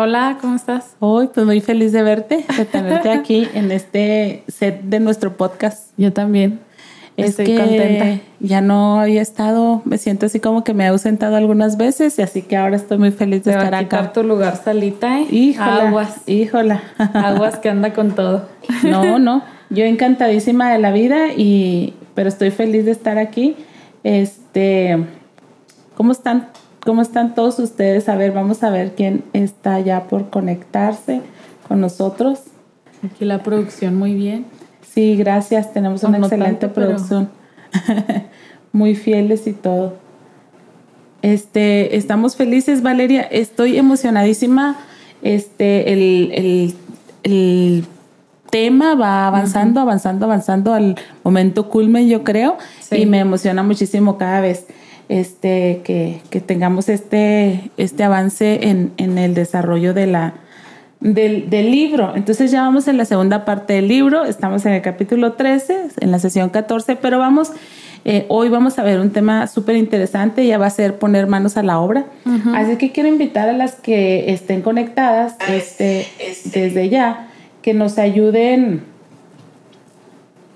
Hola, ¿cómo estás? Hoy, pues muy feliz de verte, de tenerte aquí en este set de nuestro podcast. Yo también. Estoy contenta. Ya no había estado, me siento así como que me he ausentado algunas veces y así que ahora estoy muy feliz de estar acá. tu lugar salita, ¿eh? Híjola, Aguas. Híjola. Aguas que anda con todo. No, no. Yo encantadísima de la vida y pero estoy feliz de estar aquí. Este, ¿cómo están ¿Cómo están todos ustedes? A ver, vamos a ver quién está ya por conectarse con nosotros. Aquí la producción muy bien. Sí, gracias. Tenemos una excelente producción. muy fieles y todo. Este, estamos felices, Valeria. Estoy emocionadísima. Este, el, tema va avanzando, avanzando, avanzando al momento culmen, yo creo. Y me emociona muchísimo cada vez este, que, que tengamos este, este avance en, en el desarrollo de la, del, del, libro. Entonces ya vamos en la segunda parte del libro, estamos en el capítulo 13, en la sesión 14, pero vamos, eh, hoy vamos a ver un tema súper interesante, ya va a ser poner manos a la obra. Así que quiero invitar a las que estén conectadas este, desde ya, que nos ayuden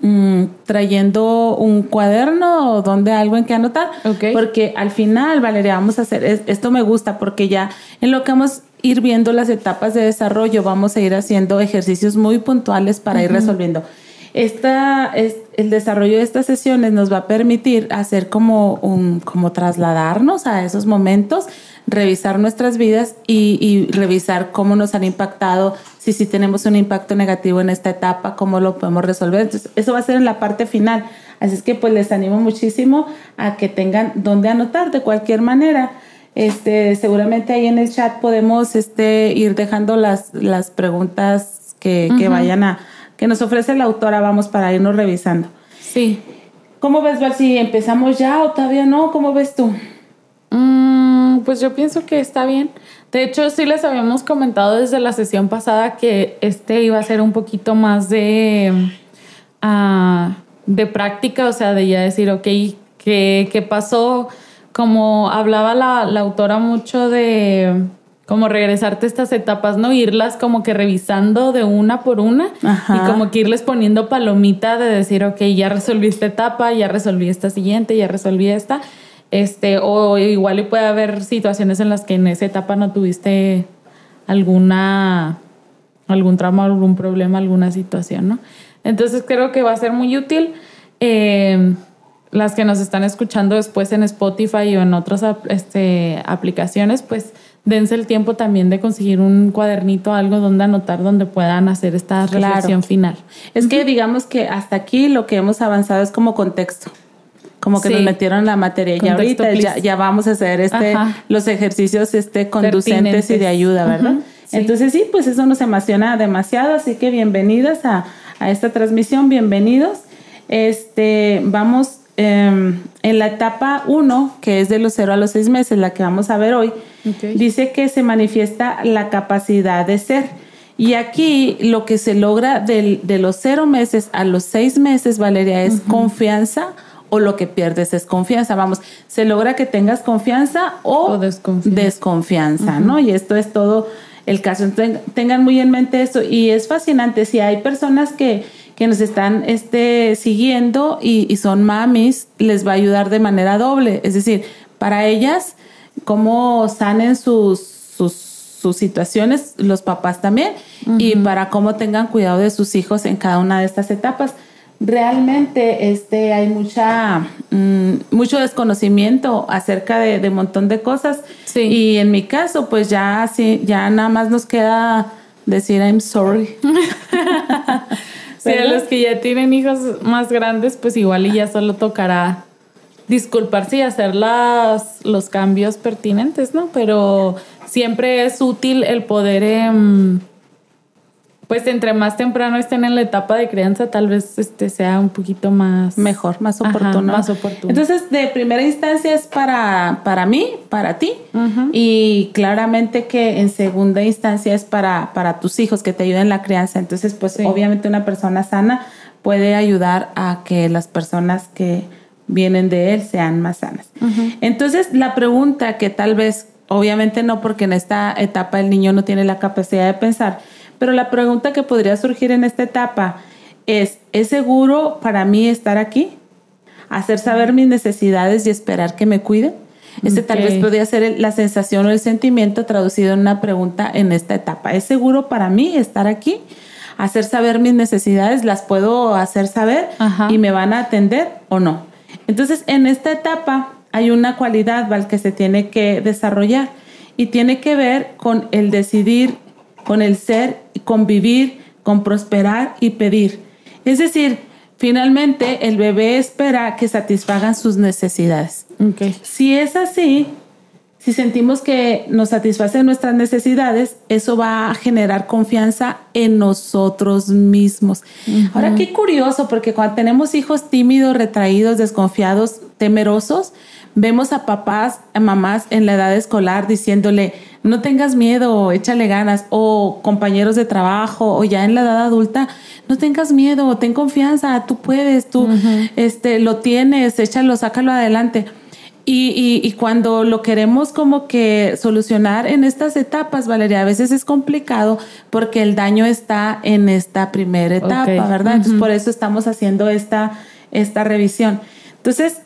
Mm, trayendo un cuaderno o donde algo en que anotar. Porque al final, Valeria, vamos a hacer, esto me gusta porque ya en lo que vamos a ir viendo las etapas de desarrollo, vamos a ir haciendo ejercicios muy puntuales para ir resolviendo. Esta, es, el desarrollo de estas sesiones nos va a permitir hacer como un, como trasladarnos a esos momentos revisar nuestras vidas y, revisar cómo nos han impactado, si sí tenemos un impacto negativo en esta etapa, cómo lo podemos resolver. Entonces, eso va a ser en la parte final. Así es que pues les animo muchísimo a que tengan donde anotar de cualquier manera. Este, seguramente ahí en el chat podemos este, ir dejando las, las preguntas que, que vayan a, que nos ofrece la autora, vamos, para irnos revisando. Sí. ¿Cómo ves, Val? Si empezamos ya o todavía no, ¿cómo ves tú? Mm, pues yo pienso que está bien. De hecho, sí les habíamos comentado desde la sesión pasada que este iba a ser un poquito más de, ah, de práctica, o sea, de ya decir, ok, ¿qué, qué pasó? Como hablaba la, la autora mucho de como regresarte a estas etapas, ¿no? Irlas como que revisando de una por una y como que irles poniendo palomita de decir, ok, ya resolví esta etapa, ya resolví esta siguiente, ya resolví esta. Este, o igual y puede haber situaciones en las que en esa etapa no tuviste alguna, algún trauma, algún problema, alguna situación, ¿no? Entonces creo que va a ser muy útil. Eh, las que nos están escuchando después en Spotify o en otras este, aplicaciones, pues dense el tiempo también de conseguir un cuadernito, algo donde anotar, donde puedan hacer esta reflexión final. Es que digamos que hasta aquí lo que hemos avanzado es como contexto. Como que nos metieron la materia y ahorita ya, vamos a hacer este los ejercicios este conducentes y de ayuda, ¿verdad? Entonces sí, pues eso nos emociona demasiado, así que bienvenidas a, esta transmisión, bienvenidos. Este, vamos em, en la etapa 1, que es de los 0 a los 6 meses, la que vamos a ver hoy, dice que se manifiesta la capacidad de ser. Y aquí lo que se logra de los 0 meses a los 6 meses, Valeria, es confianza o lo que pierdes es confianza. Vamos, se logra que tengas confianza o, desconfianza, ¿no? Y esto es todo el caso. tengan muy en mente eso. Y es fascinante. Si hay personas que, que nos están este, siguiendo y, son mamis, les va a ayudar de manera doble. Es decir, para ellas, cómo sanen sus, sus, sus situaciones, los papás también, y para cómo tengan cuidado de sus hijos en cada una de estas etapas realmente este, hay mucha, mm, mucho desconocimiento acerca de, un montón de cosas. Y en mi caso, pues ya, sí, ya nada más nos queda decir I'm sorry. sí, a los que ya tienen hijos más grandes, pues igual y ya solo tocará disculparse y hacer las, los cambios pertinentes, ¿no? Pero siempre es útil el poder... Em, pues entre más temprano estén en la etapa de crianza, tal vez este sea un poquito más mejor, más oportuno. más oportuno. Entonces, de primera instancia es para, para mí, para ti, y claramente que en segunda instancia es para, para tus hijos que te ayuden en la crianza. Entonces, pues obviamente una persona sana puede ayudar a que las personas que vienen de él sean más sanas. Entonces, la pregunta que tal vez, obviamente no, porque en esta etapa el niño no tiene la capacidad de pensar, pero la pregunta que podría surgir en esta etapa es, ¿es seguro para mí estar aquí? Hacer saber mis necesidades y esperar que me cuiden. Este tal vez podría ser la sensación o el sentimiento traducido en una pregunta en esta etapa. ¿Es seguro para mí estar aquí? Hacer saber mis necesidades, las puedo hacer saber y me van a atender o no. Entonces, en esta etapa hay una cualidad ¿val? que se tiene que desarrollar y tiene que ver con el decidir con el ser, convivir, con prosperar y pedir. Es decir, finalmente el bebé espera que satisfagan sus necesidades. Si es así, si sentimos que nos satisfacen nuestras necesidades, eso va a generar confianza en nosotros mismos. Ahora, qué curioso, porque cuando tenemos hijos tímidos, retraídos, desconfiados, temerosos, vemos a papás, a mamás en la edad escolar diciéndole, no tengas miedo, échale ganas, o compañeros de trabajo, o ya en la edad adulta, no tengas miedo, ten confianza, tú puedes, tú este, lo tienes, échalo, sácalo adelante. Y, y, cuando lo queremos como que solucionar en estas etapas, Valeria, a veces es complicado porque el daño está en esta primera etapa, ¿verdad? Entonces por eso estamos haciendo esta, esta revisión. Entonces,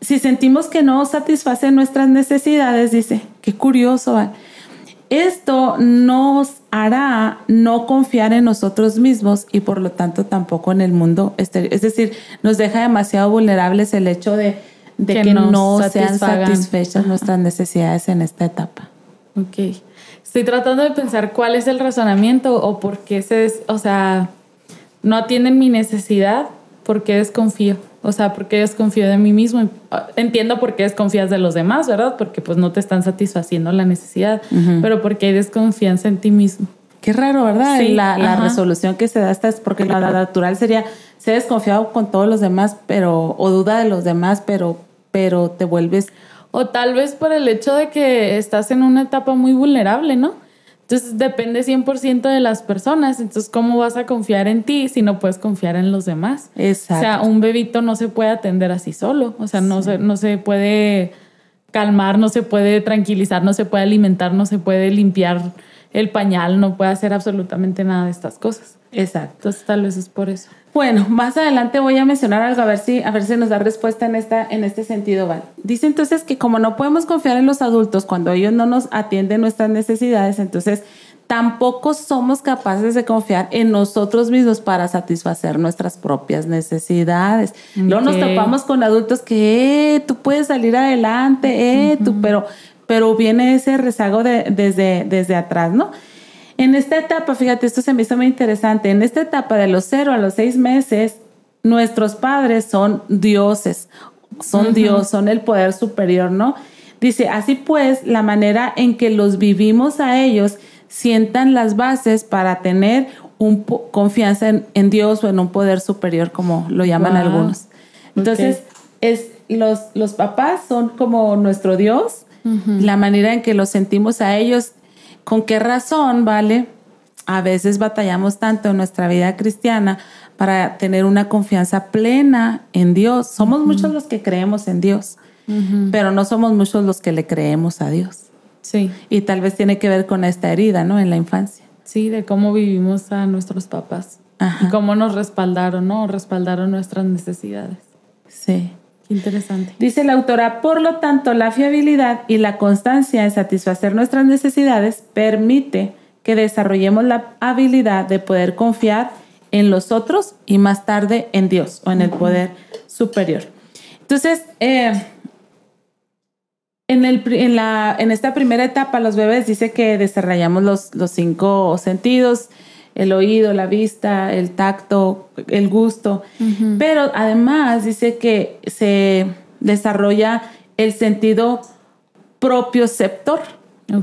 si sentimos que no satisface nuestras necesidades, dice, qué curioso, ¿vale? Esto nos hará no confiar en nosotros mismos y por lo tanto tampoco en el mundo. Es decir, nos deja demasiado vulnerables el hecho de, que, no sean satisfechas nuestras necesidades en esta etapa. Ok. Estoy tratando de pensar cuál es el razonamiento o por qué se, o sea, no atienden mi necesidad, por qué desconfío. O sea, porque desconfío de mí mismo. Entiendo por qué desconfías de los demás, ¿verdad? Porque pues no te están satisfaciendo la necesidad, pero porque hay desconfianza en ti mismo. Qué raro, ¿verdad? Sí, la, resolución que se da esta es porque la natural sería ser desconfiado con todos los demás, pero o duda de los demás, pero pero te vuelves o tal vez por el hecho de que estás en una etapa muy vulnerable, ¿no? Entonces depende 100% de las personas. Entonces, ¿cómo vas a confiar en ti si no puedes confiar en los demás? Exacto. O sea, un bebito no se puede atender así solo. O sea, no, se, no se puede calmar, no se puede tranquilizar, no se puede alimentar, no se puede limpiar el pañal, no puede hacer absolutamente nada de estas cosas. Exacto. Entonces, tal vez es por eso. Bueno, más adelante voy a mencionar algo a ver si a ver si nos da respuesta en esta en este sentido, Val. Dice entonces que como no podemos confiar en los adultos cuando ellos no nos atienden nuestras necesidades, entonces tampoco somos capaces de confiar en nosotros mismos para satisfacer nuestras propias necesidades. No nos topamos con adultos que eh, tú puedes salir adelante, eh, tú, pero pero viene ese rezago de, desde desde atrás, ¿no? En esta etapa, fíjate, esto se me hizo muy interesante, en esta etapa de los cero a los seis meses, nuestros padres son dioses, son Dios, son el poder superior, ¿no? Dice, así pues, la manera en que los vivimos a ellos sientan las bases para tener un confianza en, Dios o en un poder superior, como lo llaman algunos. Entonces, es, los, los papás son como nuestro Dios, la manera en que los sentimos a ellos ¿Con qué razón, vale? A veces batallamos tanto en nuestra vida cristiana para tener una confianza plena en Dios. Somos muchos los que creemos en Dios, pero no somos muchos los que le creemos a Dios. Sí. Y tal vez tiene que ver con esta herida, ¿no? En la infancia. Sí, de cómo vivimos a nuestros papás. Y cómo nos respaldaron, ¿no? Respaldaron nuestras necesidades. Sí. Interesante. Dice la autora, por lo tanto, la fiabilidad y la constancia en satisfacer nuestras necesidades permite que desarrollemos la habilidad de poder confiar en los otros y más tarde en Dios o en el poder superior. Entonces, eh, en, el, en, la, en, esta primera etapa, los bebés dice que desarrollamos los, los cinco sentidos, el oído, la vista, el tacto, el gusto. Pero además dice que se desarrolla el sentido propioceptor.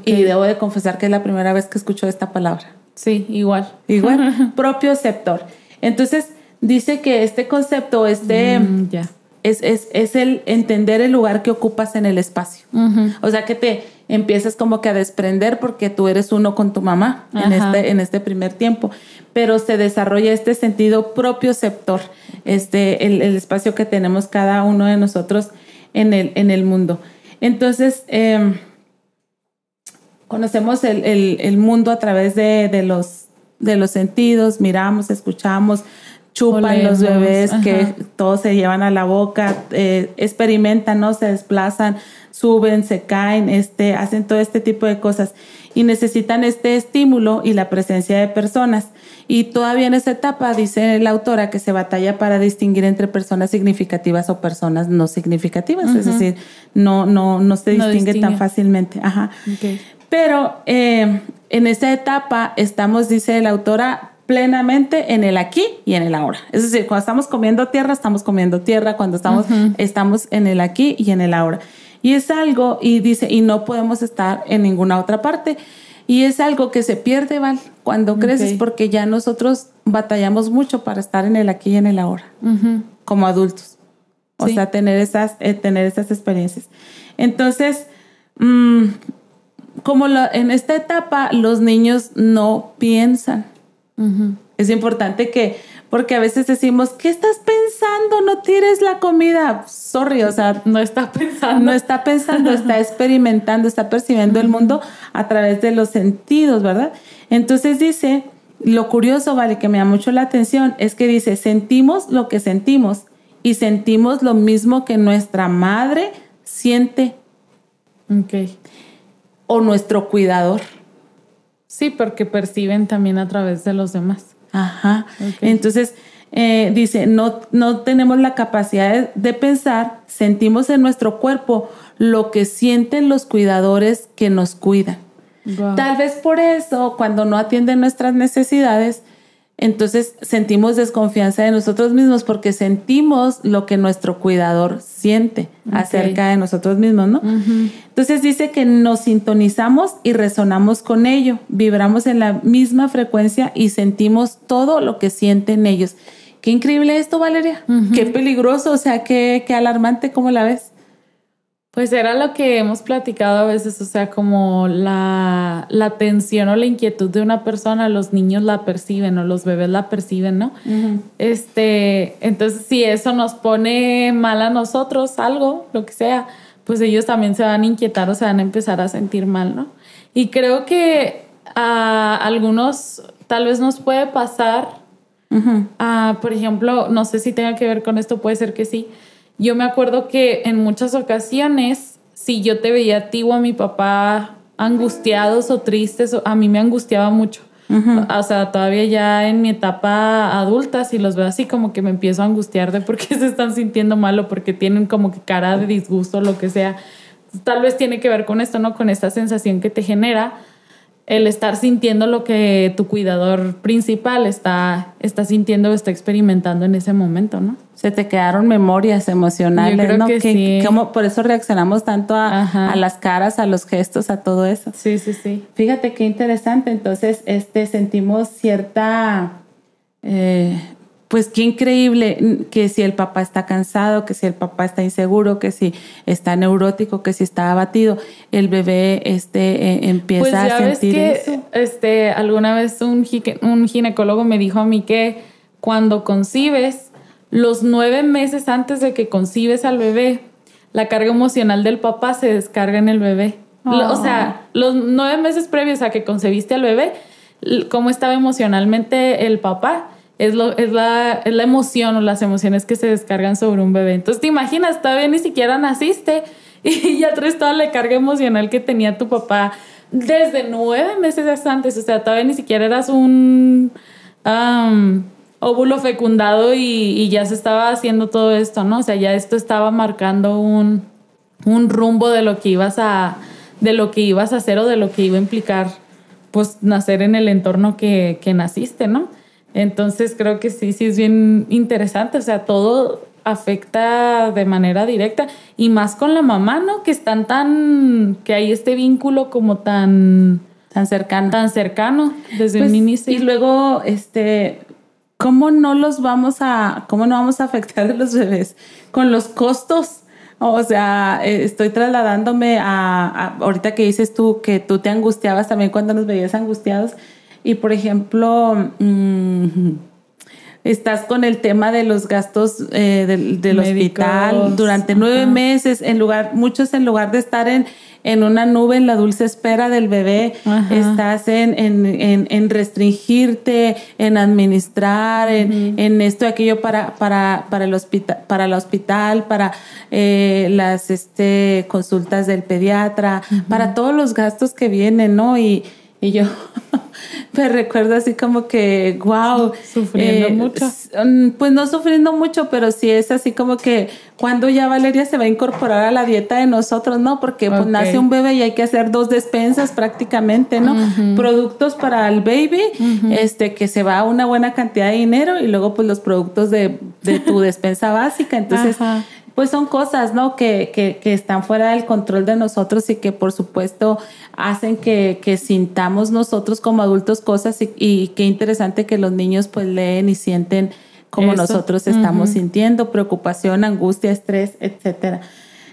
Y debo de confesar que es la primera vez que escucho esta palabra. Sí, igual. Igual, propio sector. Entonces, dice que este concepto, este, mm, es, es, es, el entender el lugar que ocupas en el espacio. O sea, que te empiezas como que a desprender porque tú eres uno con tu mamá en este, en este primer tiempo, pero se desarrolla este sentido propio sector, este, el, el espacio que tenemos cada uno de nosotros en el, en el mundo. Entonces, em, conocemos el, el, el, mundo a través de, de, los, de los sentidos, miramos, escuchamos, chupan los bebés que todos se llevan a la boca, eh, experimentan, ¿no? Se desplazan, suben, se caen, este, hacen todo este tipo de cosas y necesitan este estímulo y la presencia de personas. Y todavía en esa etapa dice la autora que se batalla para distinguir entre personas significativas o personas no significativas, es decir, no, no, no se distingue, tan fácilmente. Ajá. Pero eh, en esa etapa estamos, dice la autora, plenamente en el aquí y en el ahora. Es decir, cuando estamos comiendo tierra, estamos comiendo tierra, cuando estamos, estamos en el aquí y en el ahora. Y es algo, y dice, y no podemos estar en ninguna otra parte. Y es algo que se pierde, Val, cuando creces, porque ya nosotros batallamos mucho para estar en el aquí y en el ahora, como adultos. O sea, tener esas, eh, tener esas experiencias. Entonces, mm, como en esta etapa los niños no piensan. Es importante que porque a veces decimos, ¿qué estás pensando? No tires la comida. Sorry, o sea, no está pensando. No está pensando, está experimentando, está percibiendo el mundo a través de los sentidos, ¿verdad? Entonces dice, lo curioso, vale, que me da mucho la atención, es que dice, sentimos lo que sentimos y sentimos lo mismo que nuestra madre siente. Ok. O nuestro cuidador. Sí, porque perciben también a través de los demás. Ajá. Entonces, eh, dice, no, no tenemos la capacidad de, pensar, sentimos en nuestro cuerpo lo que sienten los cuidadores que nos cuidan. Tal vez por eso, cuando no atienden nuestras necesidades, entonces sentimos desconfianza de nosotros mismos porque sentimos lo que nuestro cuidador siente acerca de nosotros mismos, ¿no? Entonces dice que nos sintonizamos y resonamos con ello, vibramos en la misma frecuencia y sentimos todo lo que sienten ellos. Qué increíble esto, Valeria. Qué peligroso, o sea, qué, qué alarmante, ¿cómo la ves? Pues era lo que hemos platicado a veces, o sea, como la, la tensión o la inquietud de una persona, los niños la perciben o los bebés la perciben, ¿no? Este, entonces si eso nos pone mal a nosotros, algo, lo que sea, pues ellos también se van a inquietar o se van a empezar a sentir mal, ¿no? Y creo que a algunos tal vez nos puede pasar, por ejemplo, no sé si tenga que ver con esto, puede ser que sí, yo me acuerdo que en muchas ocasiones, si yo te veía a ti o a mi papá angustiados o tristes, a mí me angustiaba mucho. O sea, todavía ya en mi etapa adulta, si los veo así, como que me empiezo a angustiar de por qué se están sintiendo mal o porque tienen como que cara de disgusto o lo que sea. Tal vez tiene que ver con esto, ¿no? Con esta sensación que te genera el estar sintiendo lo que tu cuidador principal está, está sintiendo o está experimentando en ese momento, ¿no? Se te quedaron memorias emocionales, ¿no? Que, sí. por eso reaccionamos tanto a, las caras, a los gestos, a todo eso. Sí, sí, sí. Fíjate qué interesante. Entonces, este, sentimos cierta eh, pues qué increíble que si el papá está cansado, que si el papá está inseguro, que si está neurótico, que si está abatido, el bebé este, eh, empieza pues ya a sentir ves que, Este, alguna vez un, un ginecólogo me dijo a mí que cuando concibes, los nueve meses antes de que concibes al bebé, la carga emocional del papá se descarga en el bebé. O sea, ah. los nueve meses previos a que concebiste al bebé, cómo estaba emocionalmente el papá es, lo, es, la, es la emoción o las emociones que se descargan sobre un bebé. Entonces te imaginas, todavía ni siquiera naciste y ya traes toda la carga emocional que tenía tu papá desde nueve meses antes. O sea, todavía ni siquiera eras un óvulo fecundado y, y, ya se estaba haciendo todo esto, ¿no? O sea, ya esto estaba marcando un, un rumbo de lo que ibas a de lo que ibas a hacer o de lo que iba a implicar pues nacer en el entorno que, que naciste, ¿no? Entonces creo que sí, sí es bien interesante, o sea, todo afecta de manera directa y más con la mamá, ¿no? Que están tan, que hay este vínculo como tan... tan cercano. Tan cercano desde pues, un inicio. Y luego, este, ¿cómo no los vamos a, cómo no vamos a afectar a los bebés? Con los costos. O sea, eh, estoy trasladándome a, ahorita que dices tú que tú te angustiabas también cuando nos veías angustiados. Y por ejemplo, mm, estás con el tema de los gastos eh, del, hospital durante nueve meses, en lugar, muchos en lugar de estar en, en una nube en la dulce espera del bebé, estás en, en, en, restringirte, en administrar, en, esto y aquello para, para, para, el hospital, para el hospital, para eh, las este, consultas del pediatra, para todos los gastos que vienen, ¿no? Y, y yo me recuerdo así como que, wow. Sufriendo eh, mucho. Mm, pues no sufriendo mucho, pero sí es así como que cuando ya Valeria se va a incorporar a la dieta de nosotros, ¿no? Porque pues, nace un bebé y hay que hacer dos despensas prácticamente, ¿no? Productos para el baby, este, que se va a una buena cantidad de dinero y luego pues los productos de, de tu despensa básica. Entonces, pues son cosas, ¿no? Que, que, que, están fuera del control de nosotros y que por supuesto hacen que, que sintamos nosotros como adultos cosas y, y, qué interesante que los niños pues leen y sienten como nosotros estamos sintiendo, preocupación, angustia, estrés, etcétera.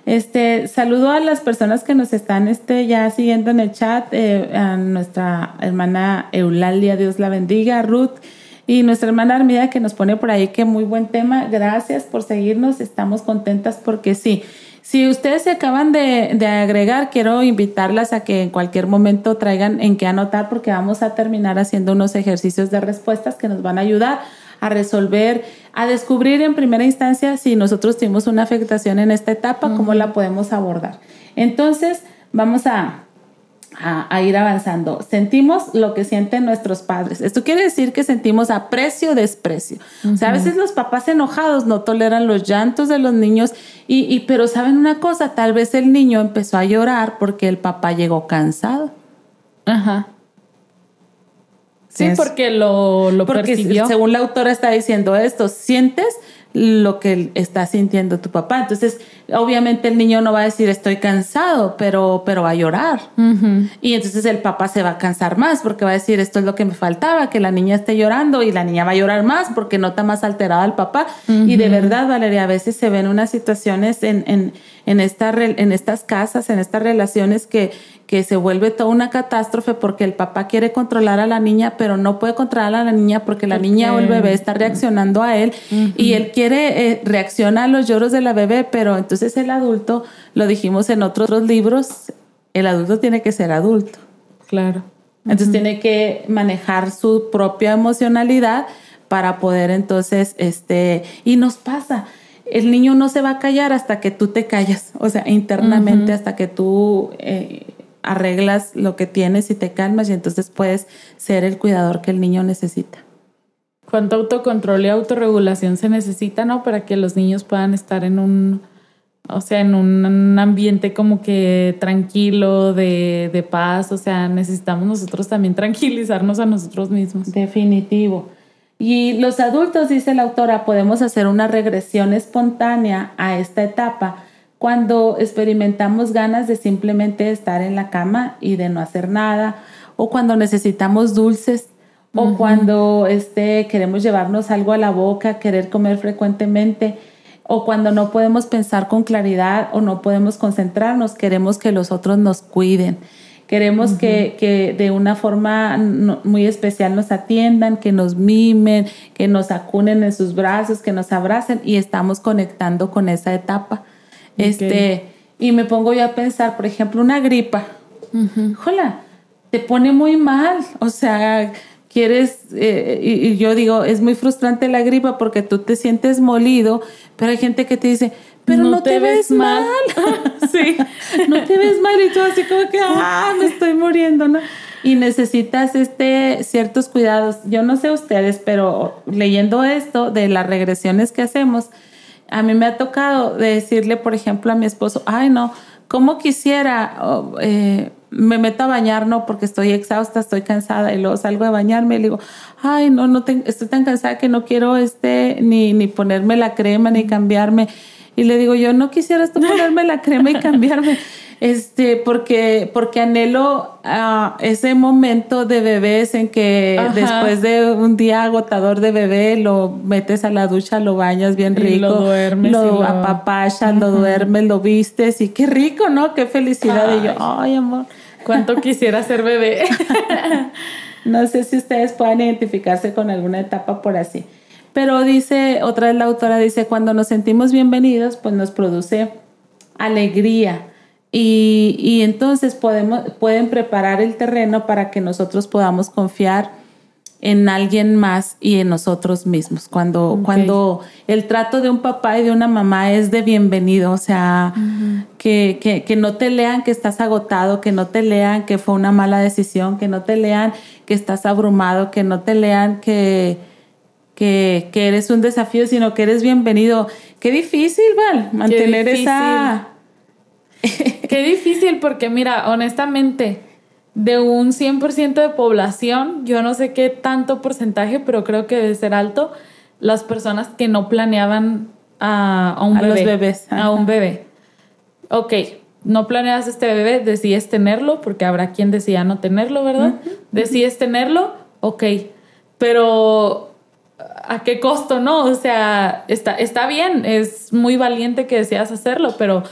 Este, saludo a las personas que nos están este, ya siguiendo en el chat, eh, a nuestra hermana Eulalia, Dios la bendiga, Ruth, y nuestra hermana Armida que nos pone por ahí que muy buen tema. Gracias por seguirnos. Estamos contentas porque sí. Si ustedes se acaban de, de, agregar, quiero invitarlas a que en cualquier momento traigan en qué anotar porque vamos a terminar haciendo unos ejercicios de respuestas que nos van a ayudar a resolver, a descubrir en primera instancia si nosotros tuvimos una afectación en esta etapa, cómo la podemos abordar. Entonces, vamos a, a, ir avanzando. Sentimos lo que sienten nuestros padres. Esto quiere decir que sentimos aprecio o desprecio. O sea, a veces los papás enojados no toleran los llantos de los niños y, y, pero saben una cosa, tal vez el niño empezó a llorar porque el papá llegó cansado. Ajá. Sí, porque lo, lo porque Según la autora está diciendo esto, sientes lo que está sintiendo tu papá. Entonces, obviamente el niño no va a decir estoy cansado, pero, pero va a llorar. Y entonces el papá se va a cansar más porque va a decir esto es lo que me faltaba, que la niña esté llorando y la niña va a llorar más porque nota más alterado al papá. Y de verdad, Valeria, a veces se ven unas situaciones en, en, en, esta, en estas casas, en estas relaciones que que se vuelve toda una catástrofe porque el papá quiere controlar a la niña, pero no puede controlar a la niña porque la niña o el bebé está reaccionando a él y él quiere eh, reaccionar a los lloros de la bebé, pero entonces el adulto, lo dijimos en otros libros, el adulto tiene que ser adulto. Claro. Entonces tiene que manejar su propia emocionalidad para poder entonces, este, y nos pasa, el niño no se va a callar hasta que tú te callas, o sea, internamente, hasta que tú eh, arreglas lo que tienes y te calmas y entonces puedes ser el cuidador que el niño necesita. ¿Cuánto autocontrol y autorregulación se necesita, no? Para que los niños puedan estar en un, o sea, en un ambiente como que tranquilo, de, de paz. O sea, necesitamos nosotros también tranquilizarnos a nosotros mismos. Definitivo. Y los adultos, dice la autora, podemos hacer una regresión espontánea a esta etapa cuando experimentamos ganas de simplemente estar en la cama y de no hacer nada, o cuando necesitamos dulces, o cuando este, queremos llevarnos algo a la boca, querer comer frecuentemente, o cuando no podemos pensar con claridad o no podemos concentrarnos, queremos que los otros nos cuiden. Queremos que, que, de una forma muy especial nos atiendan, que nos mimen, que nos acunen en sus brazos, que nos abracen y estamos conectando con esa etapa. Este, y me pongo yo a pensar, por ejemplo, una gripa. Hola, te pone muy mal. O sea, quieres, eh, y, yo digo, es muy frustrante la gripa porque tú te sientes molido, pero hay gente que te dice, pero no, te, ves, mal. sí, no te ves mal y tú así como que, ah, me estoy muriendo, ¿no? Y necesitas este, ciertos cuidados. Yo no sé ustedes, pero leyendo esto de las regresiones que hacemos, a mí me ha tocado decirle, por ejemplo, a mi esposo, ay no, ¿cómo quisiera? Eh, me meto a bañar, no, porque estoy exhausta, estoy cansada y luego salgo a bañarme y le digo, ay, no, no estoy tan cansada que no quiero este, ni, ni ponerme la crema, ni cambiarme. Y le digo, yo no quisiera esto ponerme la crema y cambiarme. Este, porque, porque anhelo uh, ese momento de bebés en que después de un día agotador de bebé lo metes a la ducha, lo bañas bien rico, lo duermes, lo, lo... apapachas, lo duermes, lo vistes y qué rico, ¿no? Qué felicidad. Y yo, ay, amor. ¿Cuánto quisiera ser bebé? no sé si ustedes puedan identificarse con alguna etapa por así. Pero dice, otra vez la autora dice, cuando nos sentimos bienvenidos, pues nos produce alegría y, entonces podemos, pueden preparar el terreno para que nosotros podamos confiar en alguien más y en nosotros mismos. Cuando, cuando el trato de un papá y de una mamá es de bienvenido, o sea, que, que, que, no te lean que estás agotado, que no te lean que fue una mala decisión, que no te lean que estás abrumado, que no te lean que, que, que eres un desafío, sino que eres bienvenido. Qué difícil, Val, mantener esa Qué difícil porque mira, honestamente, de un 100% de población, yo no sé qué tanto porcentaje, pero creo que debe ser alto, las personas que no planeaban a, un bebé. Los bebés. A un bebé. Ok, no planeas este bebé, decides tenerlo, porque habrá quien decida no tenerlo, ¿verdad? Decides tenerlo, ok, pero ¿a qué costo, no? O sea, está, está bien, es muy valiente que deseas hacerlo, pero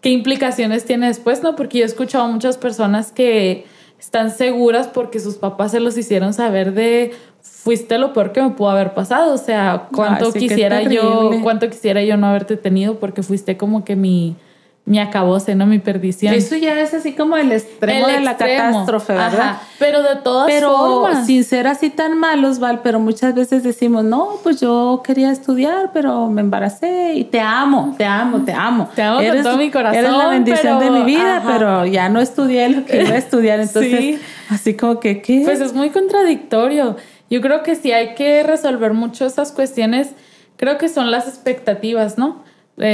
qué implicaciones tiene después, ¿no? Porque yo he escuchado a muchas personas que están seguras porque sus papás se los hicieron saber de fuiste lo peor que me pudo haber pasado, o sea, cuánto quisiera yo, cuánto quisiera yo no haberte tenido porque fuiste como que mi mi acabose, ¿no? Mi perdición. Eso ya es así como el extremo de la catástrofe, ¿verdad? Pero de todas pero, sin ser así tan malos, Val, pero muchas veces decimos, no, pues yo quería estudiar, pero me embaracé y te amo, te amo, te amo. Te amo con todo mi corazón. Eres la bendición de mi vida, pero ya no estudié lo que iba a estudiar, entonces, así como que, ¿qué? Pues es muy contradictorio. Yo creo que sí hay que resolver mucho esas cuestiones, creo que son las expectativas, ¿no?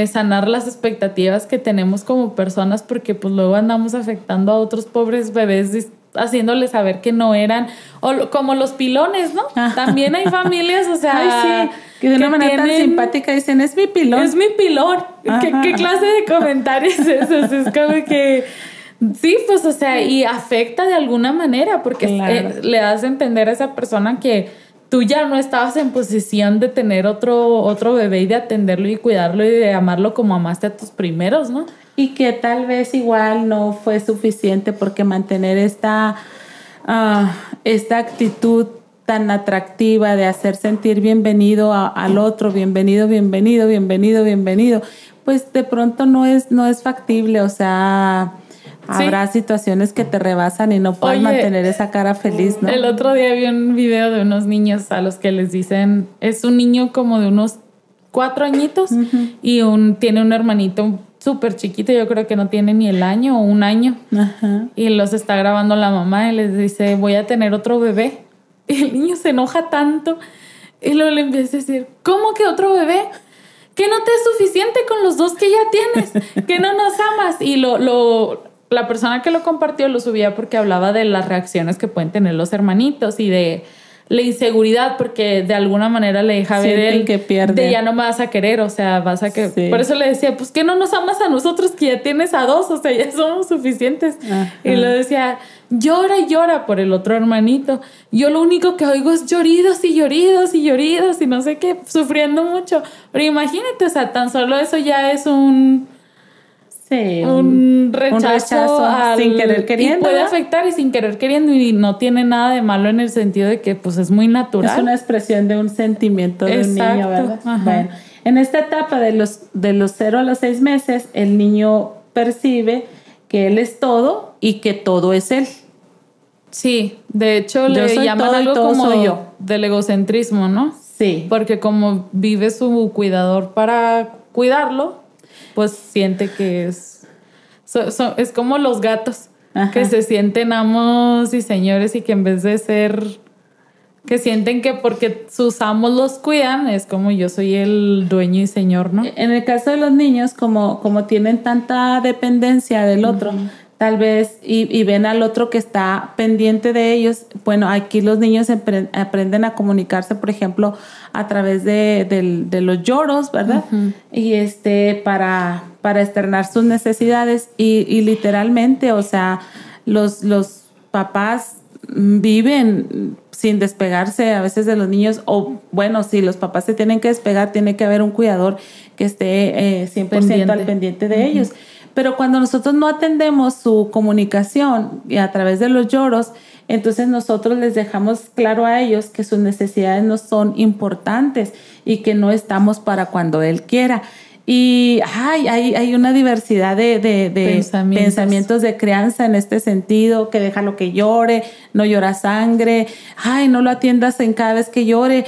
Sanar las expectativas que tenemos como personas porque pues luego andamos afectando a otros pobres bebés haciéndoles saber que no eran o como los pilones, ¿no? También hay familias, o sea, Ay, sí, que de una manera tan simpática dicen, "Es mi pilón." Es mi pilón. ¿Qué, clase de comentarios es eso? Es como que Sí, pues, o sea, y afecta de alguna manera, porque eh, le das a entender a esa persona que tú ya no estabas en posición de tener otro, otro bebé y de atenderlo y cuidarlo y de amarlo como amaste a tus primeros, ¿no? Y que tal vez igual no fue suficiente porque mantener esta, ah, esta actitud tan atractiva de hacer sentir bienvenido al otro, bienvenido, bienvenido, bienvenido, bienvenido, pues de pronto no es, no es factible, o sea, Habrá situaciones que te rebasan y no puedes mantener esa cara feliz, ¿no? El otro día vi un video de unos niños a los que les dicen, es un niño como de unos cuatro añitos y un, tiene un hermanito súper chiquito, yo creo que no tiene ni el año o un año. Y los está grabando la mamá y les dice, voy a tener otro bebé. Y el niño se enoja tanto y luego le empieza a decir, ¿cómo que otro bebé? Que no te es suficiente con los dos que ya tienes, que no nos amas. Y lo, lo la persona que lo compartió lo subía porque hablaba de las reacciones que pueden tener los hermanitos y de la inseguridad porque de alguna manera le deja ver el que pierde. de ya no me vas a querer, o sea, vas a que por eso le decía, pues que no nos amas a nosotros que ya tienes a dos, o sea, ya somos suficientes. Y lo decía, llora y llora por el otro hermanito. Yo lo único que oigo es lloridos y lloridos y lloridos y no sé qué, sufriendo mucho. Pero imagínate, o sea, tan solo eso ya es un un, rechazo, sin querer queriendo. puede afectar y sin querer queriendo y no tiene nada de malo en el sentido de que pues es muy natural. Es una expresión de un sentimiento de un niño, ¿verdad? Bueno, en esta etapa de los, de los 0 a los 6 meses, el niño percibe que él es todo y que todo es él. Sí, de hecho le llaman algo como yo. del egocentrismo, ¿no? Sí. Porque como vive su cuidador para cuidarlo, pues siente que es... es como los gatos, que se sienten amos y señores y que en vez de ser... Que sienten que porque sus amos los cuidan, es como yo soy el dueño y señor, ¿no? En el caso de los niños, como, como tienen tanta dependencia del otro, tal vez, y, ven al otro que está pendiente de ellos. Bueno, aquí los niños aprenden a comunicarse, por ejemplo, a través de, los lloros, ¿verdad? Y este, para, para externar sus necesidades y, literalmente, o sea, los, los papás viven sin despegarse a veces de los niños o bueno, si los papás se tienen que despegar, tiene que haber un cuidador que esté eh, 100% al pendiente de ellos. Pero cuando nosotros no atendemos su comunicación y a través de los lloros, entonces nosotros les dejamos claro a ellos que sus necesidades no son importantes y que no estamos para cuando él quiera. Y ay, hay, hay una diversidad de, de, pensamientos. de crianza en este sentido, que deja lo que llore, no llora sangre, ay, no lo atiendas en cada vez que llore,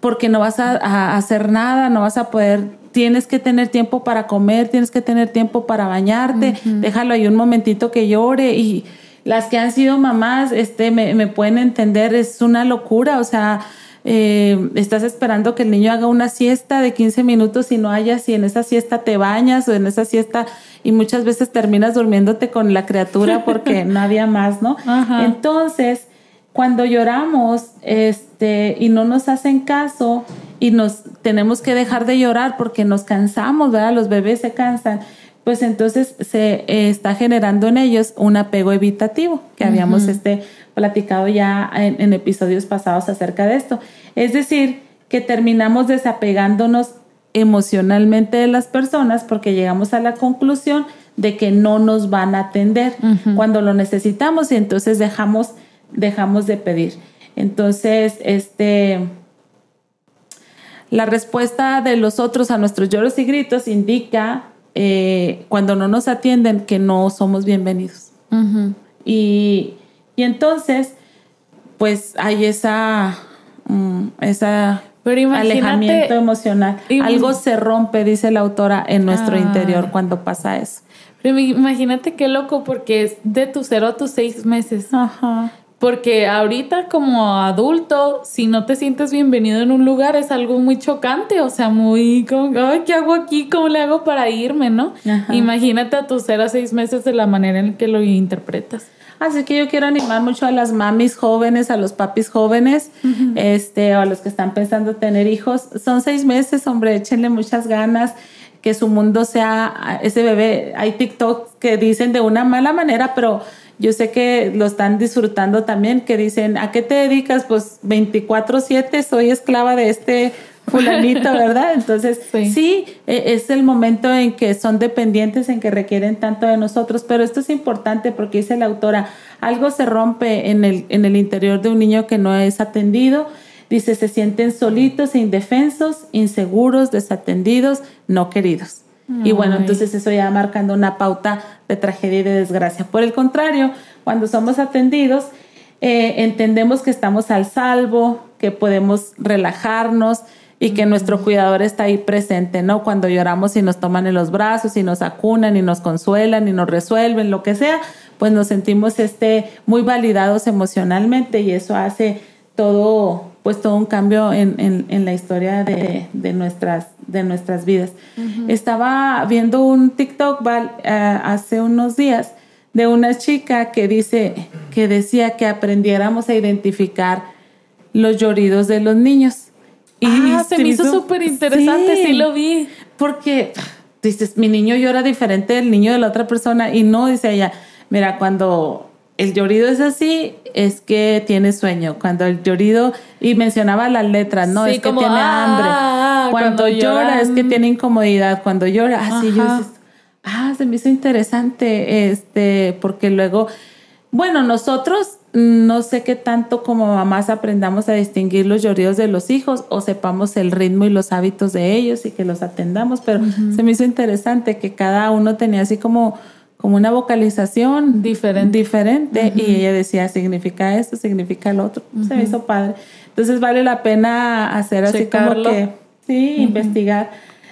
porque no vas a hacer nada, no vas a poder tienes que tener tiempo para comer, tienes que tener tiempo para bañarte, déjalo ahí un momentito que llore. Y las que han sido mamás este, me, pueden entender, es una locura, o sea, eh, estás esperando que el niño haga una siesta de 15 minutos y no haya si en esa siesta te bañas o en esa siesta y muchas veces terminas durmiéndote con la criatura porque no había más, ¿no? Entonces, cuando lloramos este, y no nos hacen caso y nos tenemos que dejar de llorar porque nos cansamos, ¿verdad? Los bebés se cansan, pues entonces se eh, está generando en ellos un apego evitativo, que habíamos este, platicado ya en, episodios pasados acerca de esto. Es decir, que terminamos desapegándonos emocionalmente de las personas porque llegamos a la conclusión de que no nos van a atender cuando lo necesitamos y entonces dejamos dejamos de pedir. Entonces, este, la respuesta de los otros a nuestros lloros y gritos indica eh, cuando no nos atienden que no somos bienvenidos. y, entonces, pues hay esa, mm, esa alejamiento emocional. Algo se rompe, dice la autora, en nuestro ah. interior cuando pasa eso. Pero imagínate qué loco, porque es de tu cero a tus seis meses. Ajá. Porque ahorita como adulto, si no te sientes bienvenido en un lugar, es algo muy chocante, o sea, muy como, ay, ¿qué hago aquí? ¿Cómo le hago para irme, no? Imagínate a tus cero a seis meses de la manera en que lo interpretas. Así que yo quiero animar mucho a las mamis jóvenes, a los papis jóvenes, este, o a los que están pensando tener hijos. Son seis meses, hombre, échenle muchas ganas que su mundo sea ese bebé. Hay TikTok que dicen de una mala manera, pero yo sé que lo están disfrutando también, que dicen, ¿a qué te dedicas? Pues 24/7 soy esclava de este fulanito, ¿verdad? Entonces, sí. E, es el momento en que son dependientes, en que requieren tanto de nosotros, pero esto es importante porque dice la autora, algo se rompe en el, en el interior de un niño que no es atendido. Dice, se sienten solitos e indefensos, inseguros, desatendidos, no queridos. Y bueno, entonces eso ya marcando una pauta de tragedia y de desgracia. Por el contrario, cuando somos atendidos, eh, entendemos que estamos al salvo, que podemos relajarnos y que nuestro cuidador está ahí presente, ¿no? Cuando lloramos y nos toman en los brazos y nos acunan y nos consuelan y nos resuelven, lo que sea, pues nos sentimos este, muy validados emocionalmente y eso hace todo pues todo un cambio en, la historia de, nuestras, de nuestras vidas. Estaba viendo un TikTok eh, hace unos días de una chica que dice que decía que aprendiéramos a identificar los lloridos de los niños. Y ah, se me hizo súper interesante, sí, lo vi. Porque dices, mi niño llora diferente del niño de la otra persona y no, dice ella, mira, cuando el llorido es así, es que tiene sueño. Cuando el llorido, y mencionaba las letras, ¿no? es que tiene hambre. Ah, cuando, llora es que tiene incomodidad. Cuando llora, así yo ah, se me hizo interesante, este, porque luego, bueno, nosotros no sé qué tanto como mamás aprendamos a distinguir los lloridos de los hijos o sepamos el ritmo y los hábitos de ellos y que los atendamos, pero se me hizo interesante que cada uno tenía así como como una vocalización diferente, diferente y ella decía, significa esto, significa lo otro. Se me hizo padre. Entonces vale la pena hacer así como que, sí, investigar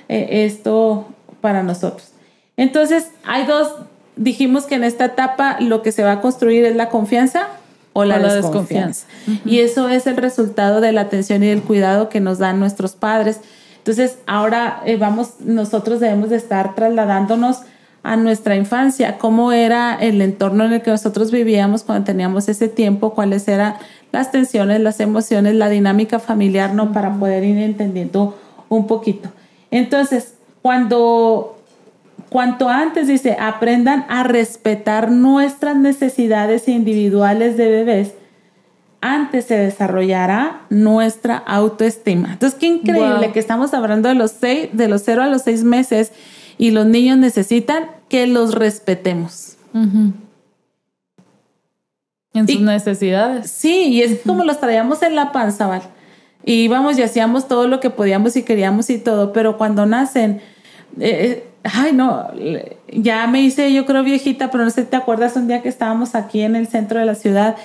eh, esto para nosotros. Entonces, hay dos, dijimos que en esta etapa lo que se va a construir es la confianza o la, desconfianza. Y eso es el resultado de la atención y del cuidado que nos dan nuestros padres. Entonces, ahora eh, vamos, nosotros debemos de estar trasladándonos a nuestra infancia, cómo era el entorno en el que nosotros vivíamos cuando teníamos ese tiempo, cuáles eran las tensiones, las emociones, la dinámica familiar, ¿no? Para poder ir entendiendo un poquito. Entonces, cuando, cuanto antes dice, aprendan a respetar nuestras necesidades individuales de bebés, antes se desarrollará nuestra autoestima. Entonces, qué increíble que estamos hablando de los seis, de los cero a los seis meses y los niños necesitan que los respetemos. En sus necesidades. Sí, y es como los traíamos en la panza, ¿vale? Y íbamos y hacíamos todo lo que podíamos y queríamos y todo, pero cuando nacen, eh, eh, ay no, ya me hice yo creo viejita, pero no sé, ¿te acuerdas un día que estábamos aquí en el centro de la ciudad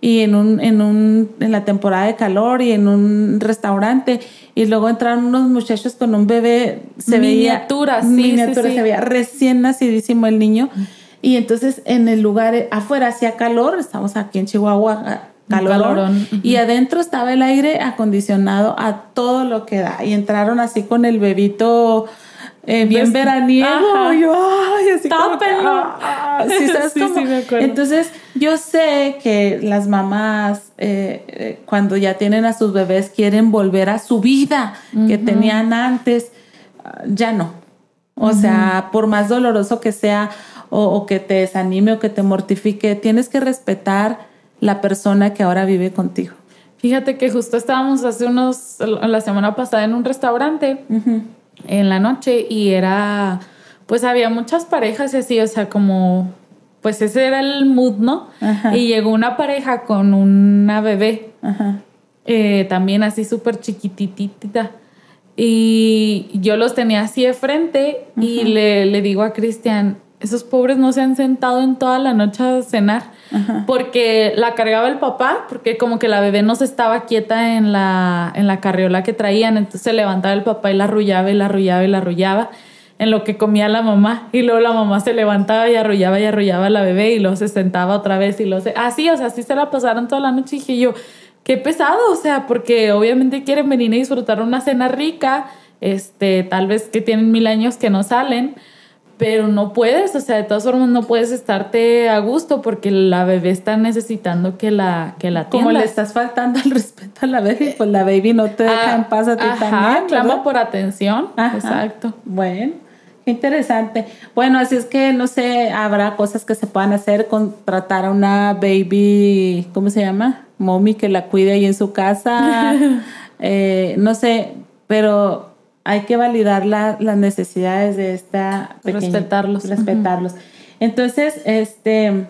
y en un, en un, en la temporada de calor y en un restaurante. Y luego entraron unos muchachos con un bebé, se miniatura, veía, sí, miniatura, se veía recién nacidísimo el niño. Y entonces en el lugar afuera hacía calor, estamos aquí en Chihuahua, calor, y adentro estaba el aire acondicionado a todo lo que da. Y entraron así con el bebito eh, bien veraniego. Yo, ay, así como ah, sí, ¿sabes sí, sí, me acuerdo. Entonces, yo sé que las mamás, eh, eh, cuando ya tienen a sus bebés, quieren volver a su vida que tenían antes. Ya no. O sea, por más doloroso que sea, o, o, que te desanime o que te mortifique, tienes que respetar la persona que ahora vive contigo. Fíjate que justo estábamos hace unos, la semana pasada en un restaurante en la noche y era, pues había muchas parejas y así, o sea, como, pues ese era el mood, ¿no? Y llegó una pareja con una bebé, eh, también así súper chiquititita. Y yo los tenía así de frente y le, le digo a Cristian, esos pobres no se han sentado en toda la noche a cenar porque la cargaba el papá, porque como que la bebé no se estaba quieta en la, en la carriola que traían, entonces se levantaba el papá y la arrullaba y la arrullaba y la arrullaba en lo que comía la mamá. Y luego la mamá se levantaba y arrullaba y arrullaba a la bebé y luego se sentaba otra vez y lo se... Así, o sea, así se la pasaron toda la noche y dije yo, qué pesado, o sea, porque obviamente quieren venir a disfrutar una cena rica, este, tal vez que tienen mil años que no salen, pero no puedes, o sea, de todas formas no puedes estarte a gusto porque la bebé está necesitando que la que la Como le estás faltando el respeto a la baby, pues la baby no te deja en paz a ti ajá, también. clama por atención. Exacto. Bueno, qué interesante. Bueno, así es que no sé, habrá cosas que se puedan hacer, contratar a una baby, ¿cómo se llama? Mommy que la cuide ahí en su casa. eh, no sé, pero hay que validar las necesidades de esta respetarlos. Respetarlos. Entonces este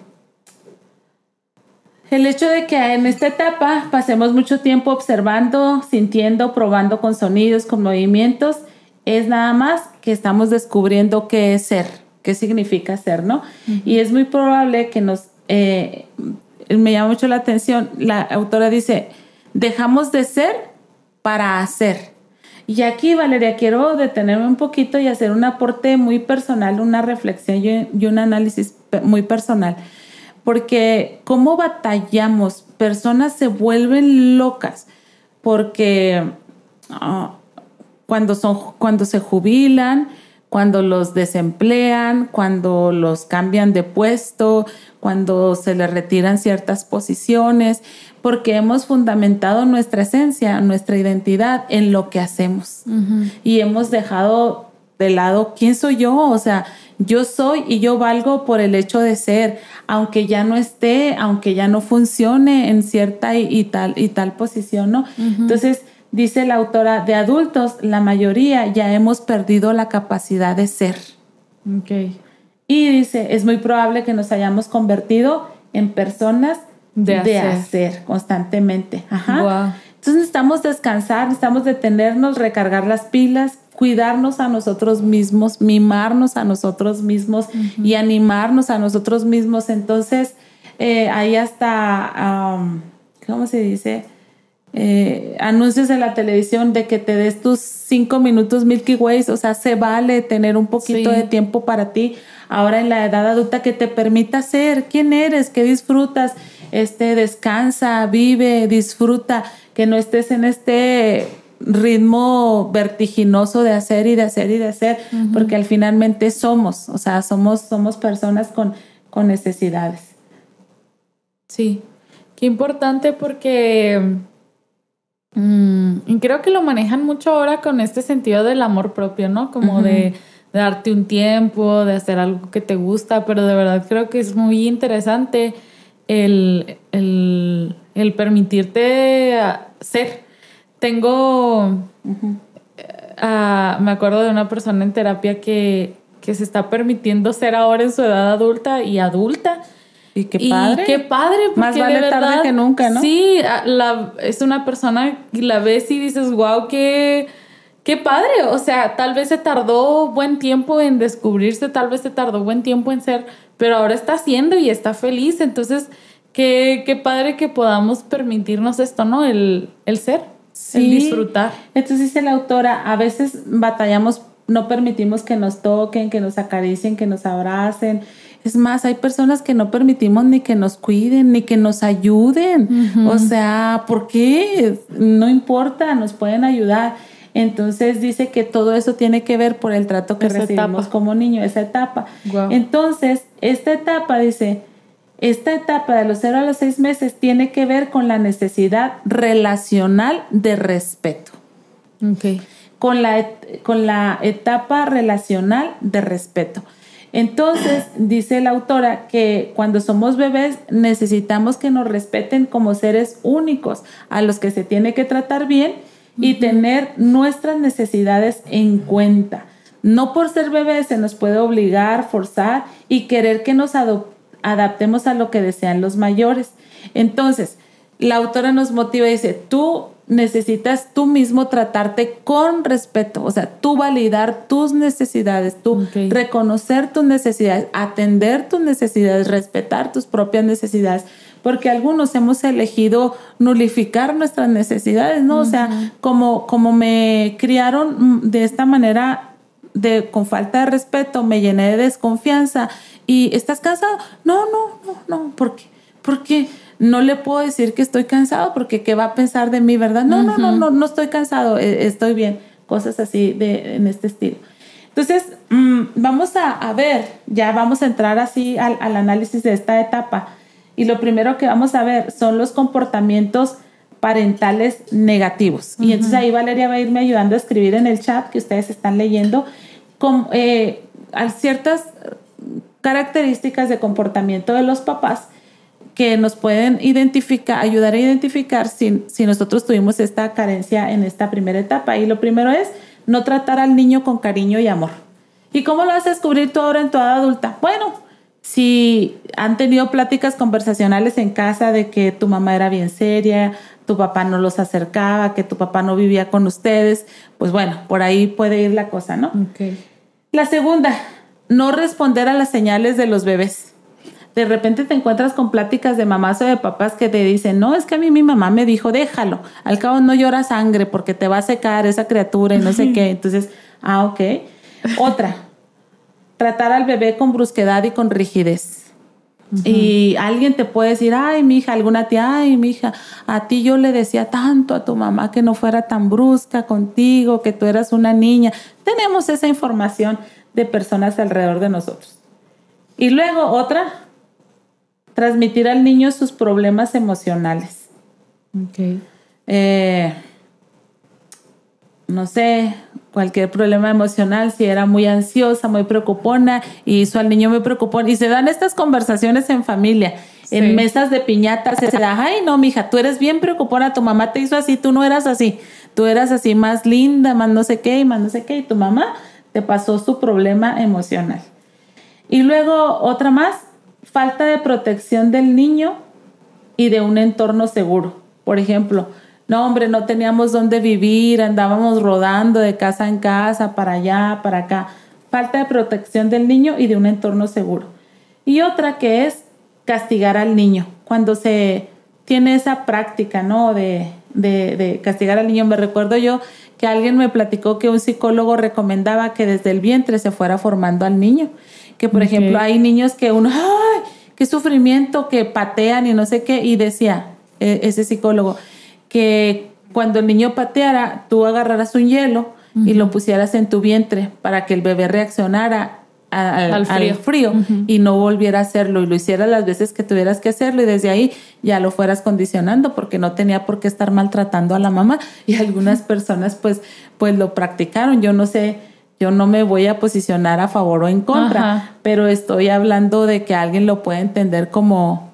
el hecho de que en esta etapa pasemos mucho tiempo observando sintiendo probando con sonidos con movimientos es nada más que estamos descubriendo qué es ser qué significa ser no y es muy probable que nos eh, me llama mucho la atención la autora dice dejamos de ser para hacer y aquí, Valeria, quiero detenerme un poquito y hacer un aporte muy personal, una reflexión y un análisis muy personal. Porque cómo batallamos, personas se vuelven locas porque ah, cuando, son, cuando se jubilan, cuando los desemplean, cuando los cambian de puesto, cuando se les retiran ciertas posiciones porque hemos fundamentado nuestra esencia, nuestra identidad en lo que hacemos. Y hemos dejado de lado quién soy yo, o sea, yo soy y yo valgo por el hecho de ser, aunque ya no esté, aunque ya no funcione en cierta y, tal y tal posición, ¿no? Entonces, dice la autora, de adultos, la mayoría ya hemos perdido la capacidad de ser. Okay. Y dice, es muy probable que nos hayamos convertido en personas de, hacer. constantemente. Ajá. Entonces necesitamos descansar, necesitamos detenernos, recargar las pilas, cuidarnos a nosotros mismos, mimarnos a nosotros mismos y animarnos a nosotros mismos. Entonces, eh, ahí hasta, ¿cómo se dice? Eh, anuncios en la televisión de que te des tus cinco minutos Milky Ways, o sea, se vale tener un poquito de tiempo para ti ahora en la edad adulta que te permita ser quién eres, qué disfrutas este, descansa, vive, disfruta, que no estés en este ritmo vertiginoso de hacer y de hacer y de hacer, porque al finalmente somos, o sea, somos, somos personas con, con necesidades. Sí, qué importante porque mm, y creo que lo manejan mucho ahora con este sentido del amor propio, ¿no? Como de, darte un tiempo, de hacer algo que te gusta, pero de verdad creo que es muy interesante el, el permitirte ser tengo, eh, me acuerdo de una persona en terapia que, que se está permitiendo ser ahora en su edad adulta y adulta. Y qué padre. Y qué padre. Más vale tarde que nunca, ¿no? Sí, la, es una persona y la ves y dices, wow, qué, qué padre. O sea, tal vez se tardó buen tiempo en descubrirse, tal vez se tardó buen tiempo en ser, pero ahora está haciendo y está feliz. Entonces, qué, qué padre que podamos permitirnos esto, ¿no? El, el ser sí. disfrutar. Entonces dice la autora, a veces batallamos, no permitimos que nos toquen, que nos acaricien, que nos abracen. Es más, hay personas que no permitimos ni que nos cuiden, ni que nos ayuden. O sea, ¿por qué? No importa, nos pueden ayudar. Entonces dice que todo eso tiene que ver por el trato que recibimos como niño, esa etapa. Entonces, esta etapa dice, esta etapa de los 0 a los 6 meses tiene que ver con la necesidad relacional de respeto. Con, la, con la etapa relacional de respeto. Entonces, dice la autora que cuando somos bebés necesitamos que nos respeten como seres únicos a los que se tiene que tratar bien y tener nuestras necesidades en cuenta. No por ser bebés se nos puede obligar, forzar y querer que nos adaptemos a lo que desean los mayores. Entonces, la autora nos motiva y dice, tú necesitas tú mismo tratarte con respeto, o sea, tú validar tus necesidades, tú reconocer tus necesidades, atender tus necesidades, respetar tus propias necesidades, porque algunos hemos elegido nulificar nuestras necesidades, ¿no? O sea, como, como me criaron de esta manera de, con falta de respeto, me llené de desconfianza y estás cansado. No, no, no, no. ¿Por qué? Porque no le puedo decir que estoy cansado porque qué va a pensar de mí, ¿verdad? No, no, no, no, no estoy cansado, e, estoy bien. Cosas así de, en este estilo. Entonces, mm, vamos a, ver, ya vamos a entrar así al, análisis de esta etapa. Y lo primero que vamos a ver son los comportamientos parentales negativos. Y entonces ahí Valeria va a irme ayudando a escribir en el chat que ustedes están leyendo con, eh, ciertas características de comportamiento de los papás que nos pueden identificar, ayudar a identificar si, si nosotros tuvimos esta carencia en esta primera etapa. Y lo primero es no tratar al niño con cariño y amor. ¿Y cómo lo vas a descubrir tú ahora en tu edad adulta? Bueno, si han tenido pláticas conversacionales en casa de que tu mamá era bien seria, tu papá no los acercaba, que tu papá no vivía con ustedes, pues bueno, por ahí puede ir la cosa, ¿no? La segunda, no responder a las señales de los bebés. De repente te encuentras con pláticas de mamás o de papás que te dicen, no, es que a mí mi mamá me dijo, déjalo, al cabo no llora sangre porque te va a secar esa criatura y no sé qué. Entonces, ah, ok. Otra, tratar al bebé con brusquedad y con rigidez. Y alguien te puede decir, ay, mi hija, alguna tía, ay, mi hija, a ti yo le decía tanto a tu mamá que no fuera tan brusca contigo, que tú eras una niña. Tenemos esa información de personas alrededor de nosotros. Y luego otra, transmitir al niño sus problemas emocionales. Eh, no sé, cualquier problema emocional, si era muy ansiosa, muy preocupona, y hizo al niño muy preocupón. Y se dan estas conversaciones en familia, en mesas de piñatas, se da, ay no, mija, tú eres bien preocupona, tu mamá te hizo así, tú no eras así, tú eras así más linda, más no sé qué, y más no sé qué, y tu mamá te pasó su problema emocional. Y luego otra más, falta de protección del niño y de un entorno seguro. Por ejemplo, no, hombre, no teníamos dónde vivir, andábamos rodando de casa en casa, para allá, para acá. Falta de protección del niño y de un entorno seguro. Y otra que es castigar al niño. Cuando se tiene esa práctica, ¿no? De, de, de castigar al niño. Me recuerdo yo que alguien me platicó que un psicólogo recomendaba que desde el vientre se fuera formando al niño. Que, por ejemplo, hay niños que uno, ¡ay! ¡Qué sufrimiento! Que patean y no sé qué. Y decía e, ese psicólogo que cuando el niño pateara, tú agarraras un hielo y lo pusieras en tu vientre para que el bebé reaccionara al, frío, y no volviera a hacerlo y lo hicieras las veces que tuvieras que hacerlo y desde ahí ya lo fueras condicionando porque no tenía por qué estar maltratando a la mamá y algunas personas pues pues lo practicaron. Yo no sé, yo no me voy a posicionar a favor o en contra, pero estoy hablando de que alguien lo puede entender como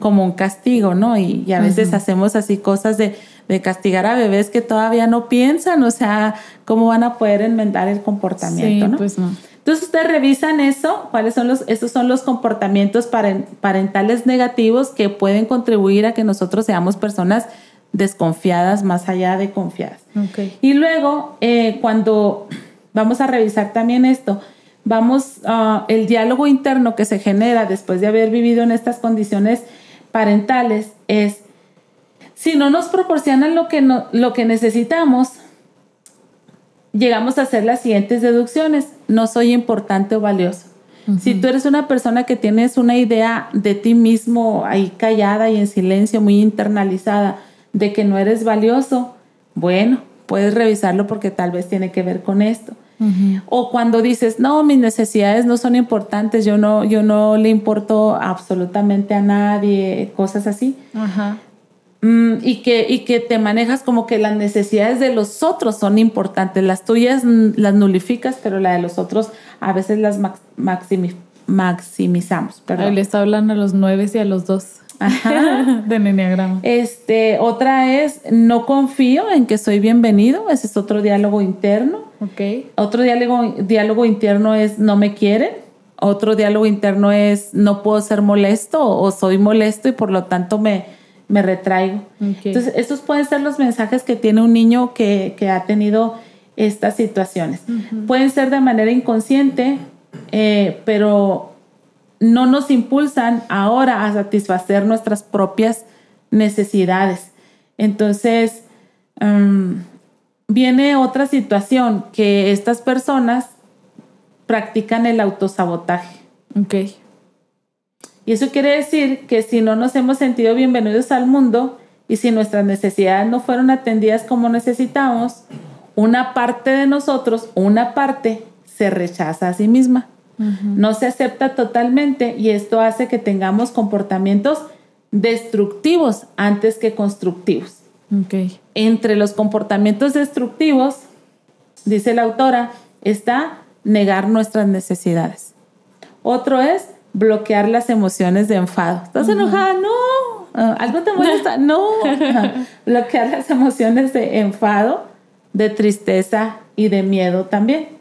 como un castigo, ¿no? Y, a veces hacemos así cosas de, de, castigar a bebés que todavía no piensan, o sea, ¿cómo van a poder enmendar el comportamiento, sí, Pues no. Entonces ustedes revisan eso, cuáles son los, esos son los comportamientos parentales negativos que pueden contribuir a que nosotros seamos personas desconfiadas más allá de confiadas. Y luego, eh, cuando vamos a revisar también esto, vamos, a el diálogo interno que se genera después de haber vivido en estas condiciones parentales es, si no nos proporcionan lo que, no, lo que necesitamos, llegamos a hacer las siguientes deducciones. No soy importante o valioso. Si tú eres una persona que tienes una idea de ti mismo ahí callada y en silencio, muy internalizada, de que no eres valioso, bueno, puedes revisarlo porque tal vez tiene que ver con esto. O cuando dices, no, mis necesidades no son importantes, yo no, yo no le importo absolutamente a nadie, cosas así. Mm, y, que, y que te manejas como que las necesidades de los otros son importantes. Las tuyas las nulificas, pero la de los otros a veces las maximizamos. Perdón. le está hablando a los nueve y a los dos. Ajá. de enneagrama. Este, otra es no confío en que soy bienvenido, ese es otro diálogo interno. Ok. Otro diálogo, diálogo interno es no me quieren. Otro diálogo interno es no puedo ser molesto o soy molesto y por lo tanto me, me retraigo. Entonces, estos pueden ser los mensajes que tiene un niño que, que ha tenido estas situaciones. Pueden ser de manera inconsciente, eh, pero no nos impulsan ahora a satisfacer nuestras propias necesidades. Entonces, em, viene otra situación que estas personas practican el autosabotaje. Ok. Y eso quiere decir que si no nos hemos sentido bienvenidos al mundo y si nuestras necesidades no fueron atendidas como necesitamos, una parte de nosotros, una parte, se rechaza a sí misma no se acepta totalmente y esto hace que tengamos comportamientos destructivos antes que constructivos. Entre los comportamientos destructivos, dice la autora, está negar nuestras necesidades. Otro es bloquear las emociones de enfado. ¿Estás enojada? No. Ah, ¿Algo te molesta? No. bloquear las emociones de enfado, de tristeza y de miedo también.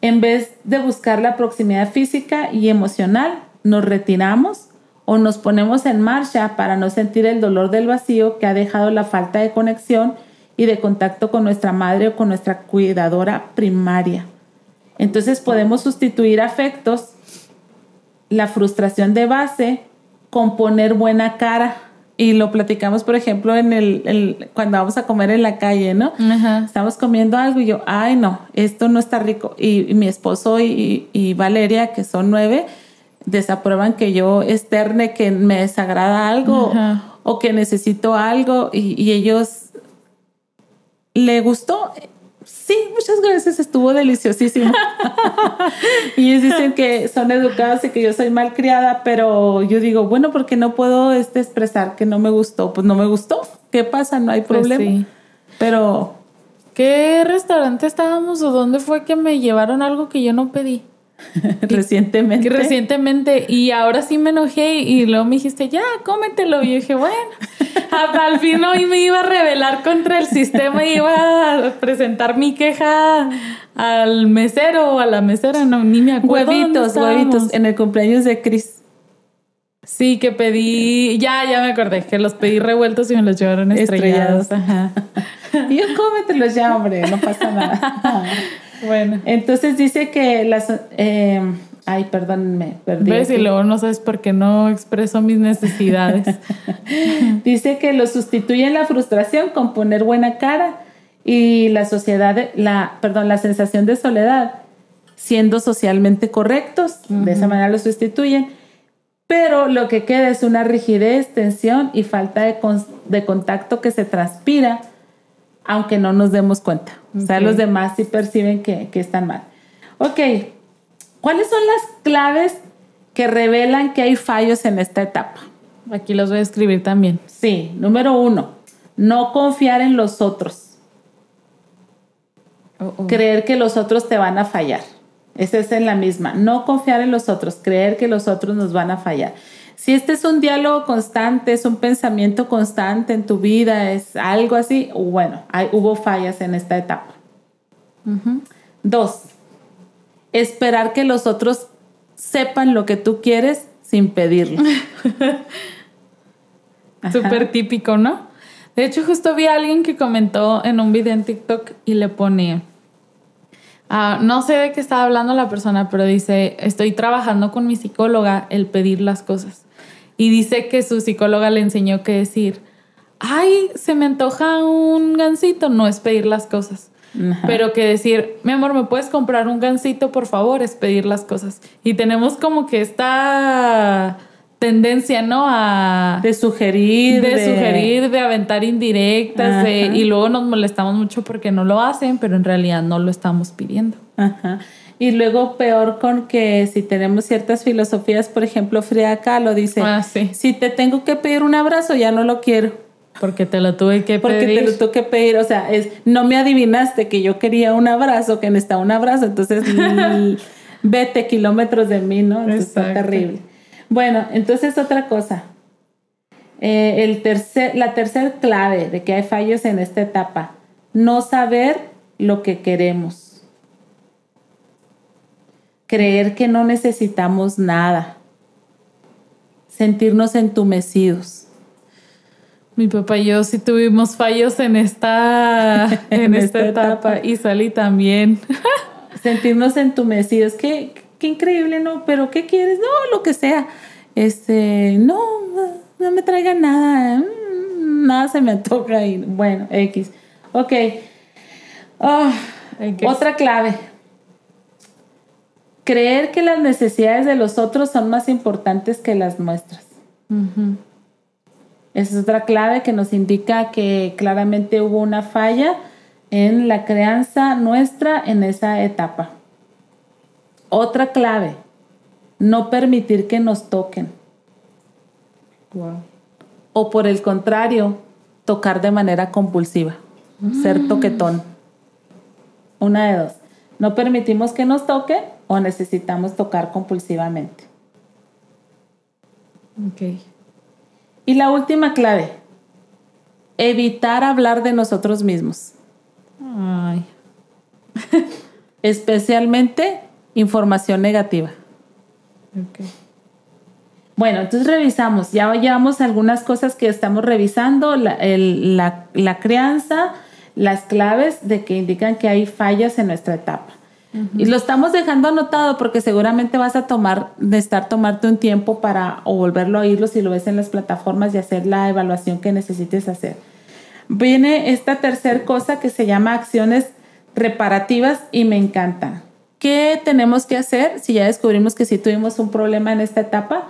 En vez de buscar la proximidad física y emocional, nos retiramos o nos ponemos en marcha para no sentir el dolor del vacío que ha dejado la falta de conexión y de contacto con nuestra madre o con nuestra cuidadora primaria. Entonces podemos sustituir afectos, la frustración de base, con poner buena cara y lo platicamos, por ejemplo, en el, cuando vamos a comer en la calle, ¿no? Estamos comiendo algo y yo, ay, no, esto no está rico. Y, mi esposo y, Valeria, que son nueve, desaprueban que yo externe que me desagrada algo o que necesito algo y, y ellos le gustó sí, muchas gracias, estuvo deliciosísimo. y ellos dicen que son educados y que yo soy malcriada, pero yo digo, bueno, porque no puedo este, expresar que no me gustó, pues no me gustó. ¿Qué pasa? No hay pues problema. Pero... ¿Qué restaurante estábamos o dónde fue que me llevaron algo que yo no pedí? recientemente. recientemente. Y ahora sí me enojé y luego me dijiste, ya, cómetelo. Y yo dije, bueno, al fin hoy me iba a rebelar contra el sistema y iba a presentar mi queja al mesero o a la mesera, no, ni me acuerdo. Huevitos, huevitos, en el cumpleaños de Chris. Sí, que pedí, ya, ya me acordé, que los pedí revueltos y me los llevaron estrellados. Ajá. y yo cómetelos ya, hombre, no pasa nada. Bueno. Entonces dice que las... Eh, ay, perdón, me perdí. ¿Ves? Y luego no sabes por qué no expreso mis necesidades. dice que lo sustituyen la frustración con poner buena cara y la sociedad, la, perdón, la sensación de soledad siendo socialmente correctos, de esa manera lo sustituyen, pero lo que queda es una rigidez, tensión y falta de, de contacto que se transpira aunque no nos demos cuenta. O sea, los demás sí perciben que, que están mal. Ok, ¿cuáles son las claves que revelan que hay fallos en esta etapa? Aquí los voy a escribir también. Sí, número uno, no confiar en los otros. Oh, oh. Creer que los otros te van a fallar. Esa es en la misma. No confiar en los otros, creer que los otros nos van a fallar. Si este es un diálogo constante, es un pensamiento constante en tu vida, es algo así, bueno, hay, hubo fallas en esta etapa. Dos, esperar que los otros sepan lo que tú quieres sin pedirlo. Súper típico, ¿no? De hecho, justo vi a alguien que comentó en un video en TikTok y le pone, ah, no sé de qué estaba hablando la persona, pero dice, estoy trabajando con mi psicóloga el pedir las cosas. Y dice que su psicóloga le enseñó que decir, ay, se me antoja un gansito, no es pedir las cosas. Pero que decir, mi amor, ¿me puedes comprar un gansito, por favor? Es pedir las cosas. Y tenemos como que esta tendencia, ¿no? A... De sugerir. De, sugerir, de aventar indirectas, y luego nos molestamos mucho porque no lo hacen, pero en realidad no lo estamos pidiendo. Ajá. Y luego peor con que si tenemos ciertas filosofías, por ejemplo, Frida Kahlo dice, ah, si te tengo que pedir un abrazo, ya no lo quiero. Porque te lo tuve que pedir. Porque te lo tuve que pedir, o sea, es, no me adivinaste que yo quería un abrazo, que necesitaba un abrazo, entonces vete kilómetros de mí, ¿no? está terrible. Bueno, entonces otra cosa. Eh, el tercer, la tercera clave de que hay fallos en esta etapa, no saber lo que queremos. Creer que no necesitamos nada. Sentirnos entumecidos. Mi papá y yo sí tuvimos fallos en esta, en, esta, etapa. y salí también. Sentirnos entumecidos. ¿Qué, qué increíble, ¿no? Pero ¿qué quieres? No, lo que sea. Este, no, no me traiga nada. Mm, nada se me toca y bueno, X. Ok. Oh, otra clave. Creer que las necesidades de los otros son más importantes que las nuestras. Esa es otra clave que nos indica que claramente hubo una falla en la crianza nuestra en esa etapa. Otra clave, no permitir que nos toquen. O por el contrario, tocar de manera compulsiva, ser mm. toquetón. Una de dos. No permitimos que nos toquen o necesitamos tocar compulsivamente. Ok. Y la última clave, evitar hablar de nosotros mismos. Ay. Especialmente información negativa. Bueno, entonces revisamos, ya llevamos algunas cosas que estamos revisando, la, crianza, las claves de que indican que hay fallas en nuestra etapa. Y lo estamos dejando anotado porque seguramente vas a tomar, de estar tomarte un tiempo para o volverlo a oírlo si lo ves en las plataformas y hacer la evaluación que necesites hacer. Viene esta tercera cosa que se llama acciones reparativas y me encantan. ¿Qué tenemos que hacer si ya descubrimos que si tuvimos un problema en esta etapa?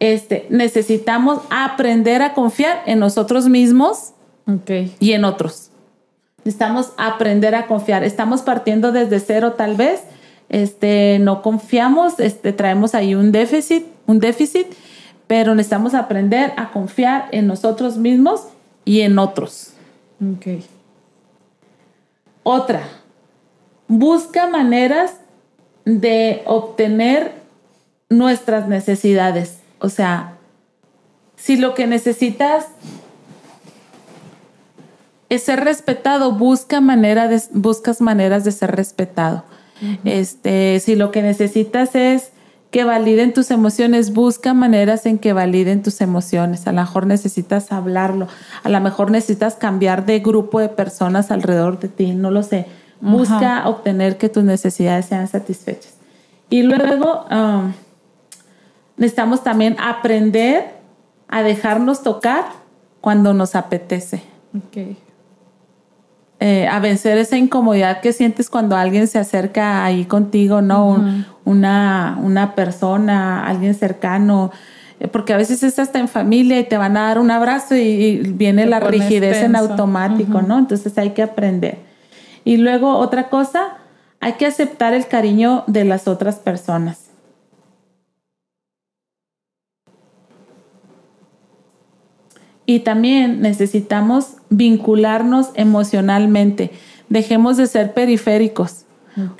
Este, necesitamos aprender a confiar en nosotros mismos y en otros. Necesitamos aprender a confiar. Estamos partiendo desde cero tal vez. Este, no confiamos, este, traemos ahí un déficit, un déficit, pero necesitamos aprender a confiar en nosotros mismos y en otros. Otra, busca maneras de obtener nuestras necesidades. O sea, si lo que necesitas es ser respetado, busca manera de, buscas maneras de ser respetado. este, si lo que necesitas es que validen tus emociones, busca maneras en que validen tus emociones. A lo mejor necesitas hablarlo, a lo mejor necesitas cambiar de grupo de personas alrededor de ti, no lo sé Busca obtener que tus necesidades sean satisfechas. Y luego um, necesitamos también aprender a dejarnos tocar cuando nos apetece. Eh, a vencer esa incomodidad que sientes cuando alguien se acerca ahí contigo, ¿no? una, una persona, alguien cercano, eh, porque a veces estás hasta en familia y te van a dar un abrazo y, viene la rigidez en automático, ¿no? Entonces hay que aprender. Y luego otra cosa, hay que aceptar el cariño de las otras personas. Y también necesitamos vincularnos emocionalmente. Dejemos de ser periféricos.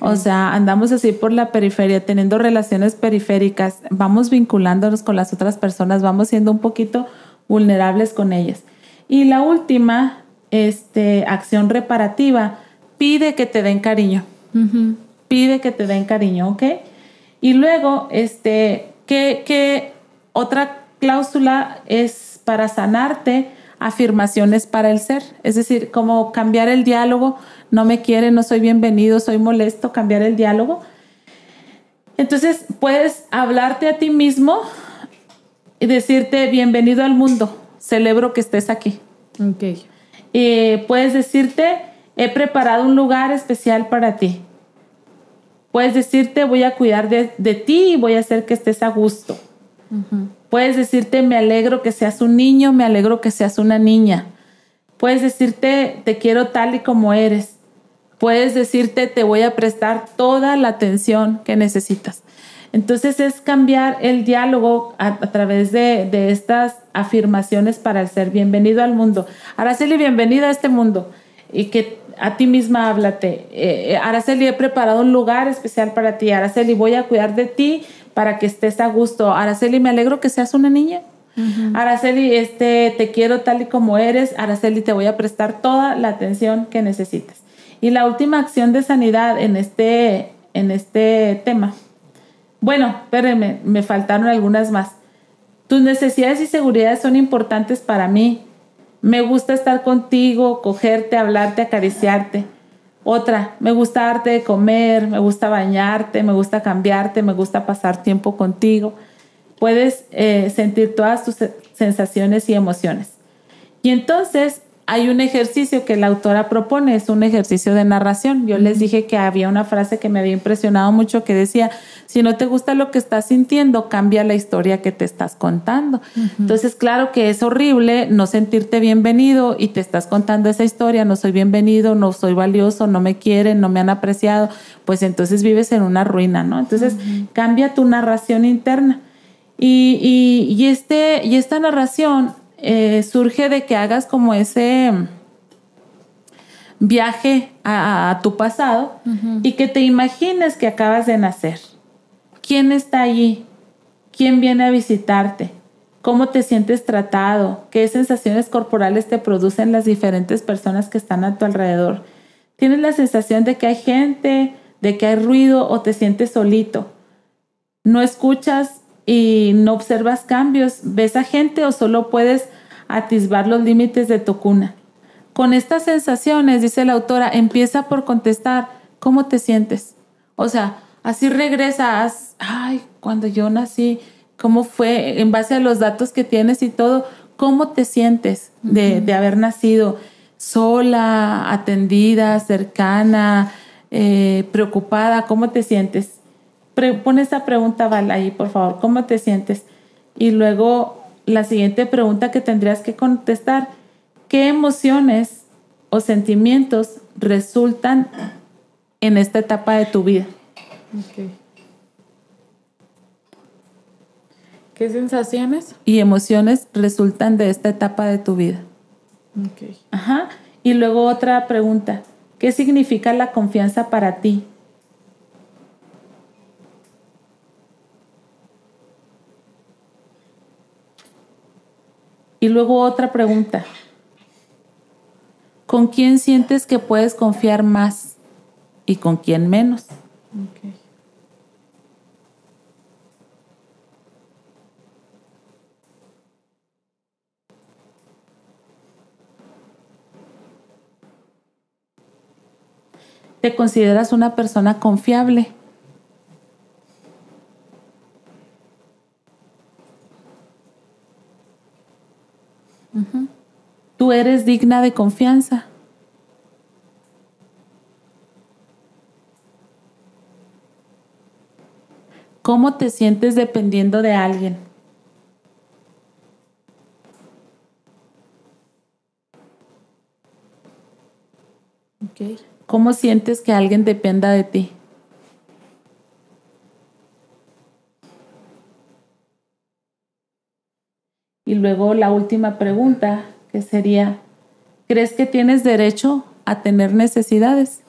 O sea, andamos así por la periferia, teniendo relaciones periféricas, vamos vinculándonos con las otras personas, vamos siendo un poquito vulnerables con ellas. Y la última, este, acción reparativa, pide que te den cariño. Pide que te den cariño, ¿ok? Y luego, este, ¿qué, qué otra cláusula es para sanarte? afirmaciones para el ser, es decir, como cambiar el diálogo, no me quiere, no soy bienvenido, soy molesto, cambiar el diálogo. Entonces puedes hablarte a ti mismo y decirte bienvenido al mundo, celebro que estés aquí. Ok. Y puedes decirte he preparado un lugar especial para ti. Puedes decirte voy a cuidar de, ti y voy a hacer que estés a gusto. Puedes decirte, me alegro que seas un niño, me alegro que seas una niña. Puedes decirte, te quiero tal y como eres. Puedes decirte, te voy a prestar toda la atención que necesitas. Entonces es cambiar el diálogo a, través de, estas afirmaciones para el ser bienvenido al mundo. Araceli, bienvenida a este mundo. Y que a ti misma háblate. Eh, Araceli, he preparado un lugar especial para ti. Araceli, voy a cuidar de ti para que estés a gusto. Araceli, me alegro que seas una niña. Araceli, este, te quiero tal y como eres. Araceli, te voy a prestar toda la atención que necesites. Y la última acción de sanidad en este, en este tema. Bueno, espérenme, me faltaron algunas más. Tus necesidades y seguridades son importantes para mí. Me gusta estar contigo, cogerte, hablarte, acariciarte. Otra, me gusta darte de comer, me gusta bañarte, me gusta cambiarte, me gusta pasar tiempo contigo. Puedes eh, sentir todas tus sensaciones y emociones. Y entonces hay un ejercicio que la autora propone, es un ejercicio de narración. Yo les dije que había una frase que me había impresionado mucho que decía, si no te gusta lo que estás sintiendo, cambia la historia que te estás contando. Entonces, claro que es horrible no sentirte bienvenido y te estás contando esa historia, no soy bienvenido, no soy valioso, no me quieren, no me han apreciado, pues entonces vives en una ruina, ¿no? Entonces, cambia tu narración interna. Y, y, este, y esta narración eh, surge de que hagas como ese viaje a, tu pasado y que te imagines que acabas de nacer. ¿Quién está allí? ¿Quién viene a visitarte? ¿Cómo te sientes tratado? ¿Qué sensaciones corporales te producen las diferentes personas que están a tu alrededor? ¿Tienes la sensación de que hay gente, de que hay ruido o te sientes solito? ¿No escuchas y no observas cambios, ves a gente o solo puedes atisbar los límites de tu cuna. Con estas sensaciones, dice la autora, empieza por contestar, ¿cómo te sientes? O sea, así regresas, ay, cuando yo nací, ¿cómo fue? En base a los datos que tienes y todo, ¿cómo te sientes de, haber nacido sola, atendida, cercana, eh, preocupada? ¿Cómo te sientes? Pon esa pregunta, Val, ahí, por favor, ¿cómo te sientes? Y luego la siguiente pregunta que tendrías que contestar, ¿qué emociones o sentimientos resultan en esta etapa de tu vida? ¿Qué sensaciones? Y emociones resultan de esta etapa de tu vida. Ajá. Y luego otra pregunta, ¿qué significa la confianza para ti? Y luego otra pregunta. ¿Con quién sientes que puedes confiar más y con quién menos? ¿Te consideras una persona confiable? Tú eres digna de confianza. ¿Cómo te sientes dependiendo de alguien? ¿Cómo sientes que alguien dependa de ti? Y luego la última pregunta, que sería, ¿crees que tienes derecho a tener necesidades?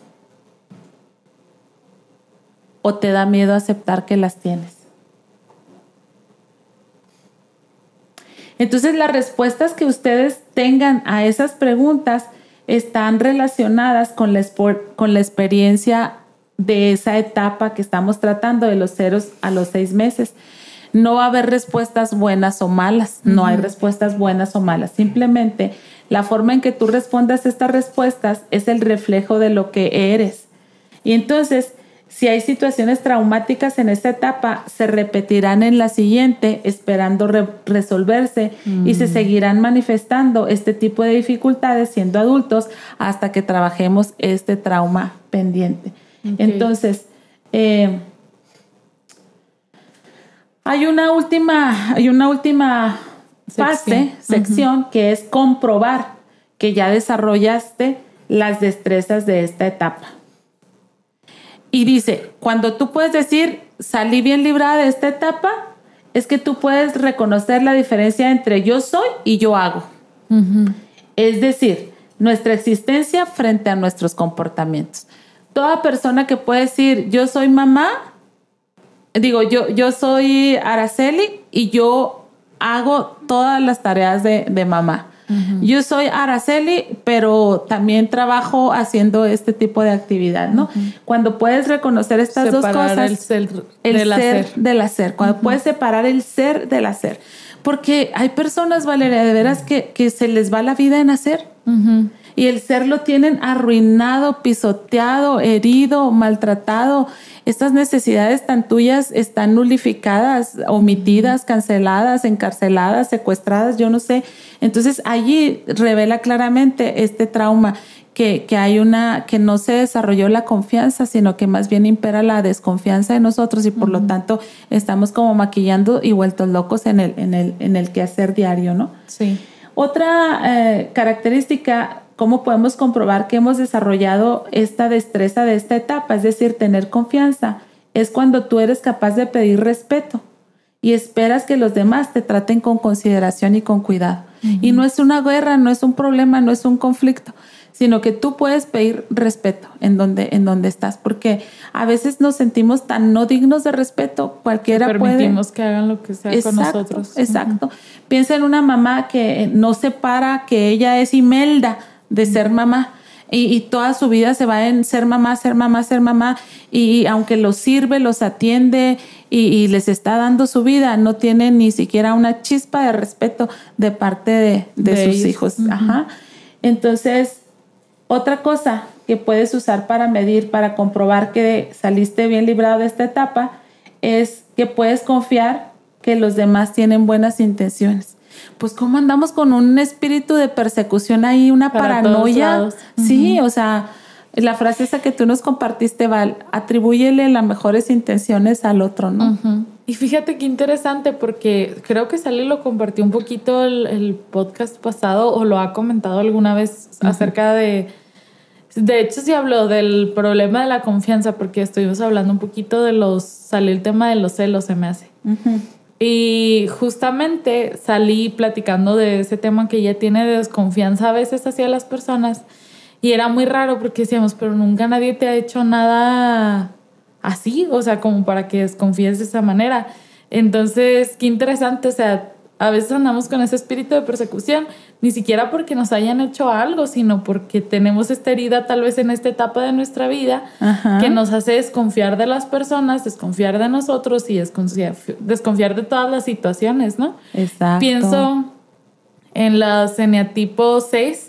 ¿O te da miedo aceptar que las tienes? Entonces las respuestas que ustedes tengan a esas preguntas están relacionadas con la, con la experiencia de esa etapa que estamos tratando de los ceros a los seis meses. No va a haber respuestas buenas o malas, no hay respuestas buenas o malas, simplemente la forma en que tú respondas estas respuestas es el reflejo de lo que eres. Y entonces, si hay situaciones traumáticas en esta etapa, se repetirán en la siguiente, esperando resolverse y se seguirán manifestando este tipo de dificultades siendo adultos hasta que trabajemos este trauma pendiente. Entonces, eh, hay una última, hay una última fase, sección, que es comprobar que ya desarrollaste las destrezas de esta etapa. Y dice, cuando tú puedes decir, salí bien librada de esta etapa, es que tú puedes reconocer la diferencia entre yo soy y yo hago. Es decir, nuestra existencia frente a nuestros comportamientos. Toda persona que puede decir, yo soy mamá, digo, yo, yo soy Araceli y yo hago todas las tareas de, de mamá. Yo soy Araceli, pero también trabajo haciendo este tipo de actividad, ¿no? Cuando puedes reconocer estas dos cosas, el ser, el del, ser hacer. del hacer, cuando puedes separar el ser del hacer. Porque hay personas, Valeria, de veras que, que se les va la vida en hacer. Y el ser lo tienen arruinado, pisoteado, herido, maltratado. Estas necesidades tan tuyas están nulificadas, omitidas, canceladas, encarceladas, secuestradas, yo no sé. Entonces allí revela claramente este trauma. Que, que, hay una, que no se desarrolló la confianza, sino que más bien impera la desconfianza de nosotros y por lo tanto estamos como maquillando y vueltos locos en el, en el, en el quehacer diario, ¿no? Sí. Otra eh, característica ¿Cómo podemos comprobar que hemos desarrollado esta destreza de esta etapa? Es decir, tener confianza. Es cuando tú eres capaz de pedir respeto y esperas que los demás te traten con consideración y con cuidado. Y no es una guerra, no es un problema, no es un conflicto, sino que tú puedes pedir respeto en donde, en donde estás, porque a veces nos sentimos tan no dignos de respeto, cualquiera permitimos que hagan lo que sea con nosotros. Exacto. Piensa en una mamá que no separa que ella es Imelda de ser mamá. Y, toda su vida se va en ser mamá, ser mamá, ser mamá. Y, aunque los sirve, los atiende y, les está dando su vida, no tiene ni siquiera una chispa de respeto de parte de, sus hijos. Ajá. Entonces, otra cosa que puedes usar para medir, para comprobar que saliste bien librado de esta etapa, es que puedes confiar que los demás tienen buenas intenciones pues cómo andamos con un espíritu de persecución ahí, una paranoia. Sí, o sea, la frase esa que tú nos compartiste, Val, atribúyele las mejores intenciones al otro, ¿no? Y fíjate qué interesante porque creo que Sally lo compartió un poquito el, podcast pasado o lo ha comentado alguna vez acerca de... De hecho, sí habló del problema de la confianza porque estuvimos hablando un poquito de los... Salió el tema de los celos, se me hace. Y justamente salí platicando de ese tema que ella tiene de desconfianza a veces hacia las personas. Y era muy raro porque decíamos, pero nunca nadie te ha hecho nada así, o sea, como para que desconfíes de esa manera. Entonces, qué interesante, o sea, a veces andamos con ese espíritu de persecución, ni siquiera porque nos hayan hecho algo, sino porque tenemos esta herida tal vez en esta etapa de nuestra vida que nos hace desconfiar de las personas, desconfiar de nosotros y desconfiar, desconfiar de todas las situaciones, ¿no? Exacto. Pienso en la eneatipo 6,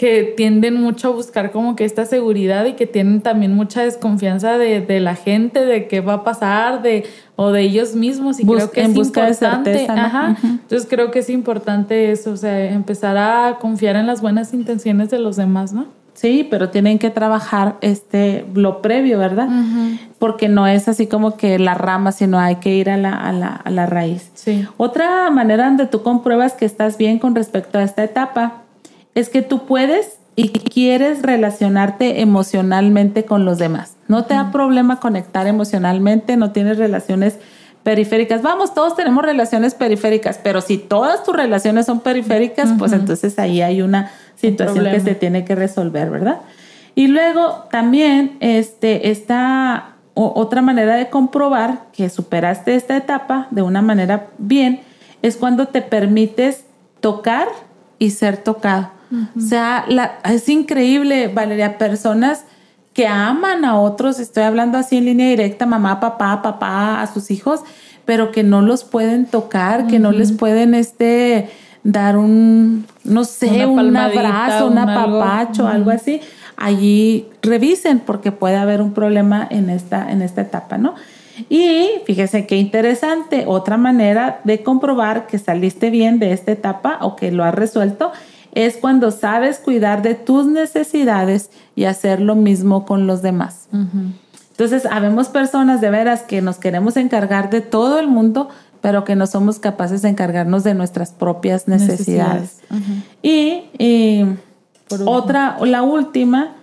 que tienden mucho a buscar como que esta seguridad y que tienen también mucha desconfianza de, la gente, de qué va a pasar, de o de ellos mismos y creo que es importante. Ajá. Entonces creo que es importante eso, o sea, empezar a confiar en las buenas intenciones de los demás, ¿no? Sí, pero tienen que trabajar este lo previo, ¿verdad? Porque no es así como que la rama, sino hay que ir a la, a la, a la raíz. Sí. Otra manera donde tú compruebas que estás bien con respecto a esta etapa es que tú puedes y quieres relacionarte emocionalmente con los demás. No te da problema conectar emocionalmente, no tienes relaciones periféricas. Vamos, todos tenemos relaciones periféricas, pero si todas tus relaciones son periféricas, pues entonces ahí hay una situación que se tiene que resolver, ¿verdad? Y luego también este, está otra manera de comprobar que superaste esta etapa de una manera bien, es cuando te permites tocar y ser tocado. O sea, es increíble, Valeria, personas que aman a otros, estoy hablando así en línea directa, mamá, papá, papá, a sus hijos, pero que no los pueden tocar, que no les pueden este dar un, no sé, un abrazo, un apapacho, algo así. Allí revisen porque puede haber un problema en esta, en esta etapa, ¿no? Y fíjese qué interesante, otra manera de comprobar que saliste bien de esta etapa o que lo has resuelto es cuando sabes cuidar de tus necesidades y hacer lo mismo con los demás. Entonces, habemos personas de veras que nos queremos encargar de todo el mundo, pero que no somos capaces de encargarnos de nuestras propias necesidades. Y, otra, la última,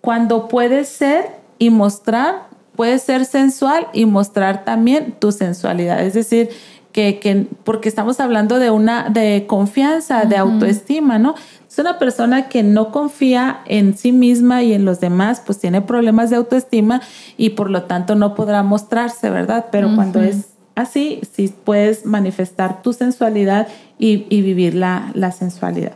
cuando puedes ser y mostrar, puedes ser sensual y mostrar también tu sensualidad. Es decir, que, porque estamos hablando de una de confianza, de autoestima, ¿no? Es una persona que no confía en sí misma y en los demás, pues tiene problemas de autoestima y por lo tanto no podrá mostrarse, ¿verdad? Pero cuando es así, sí puedes manifestar tu sensualidad y, y vivir la, la sensualidad.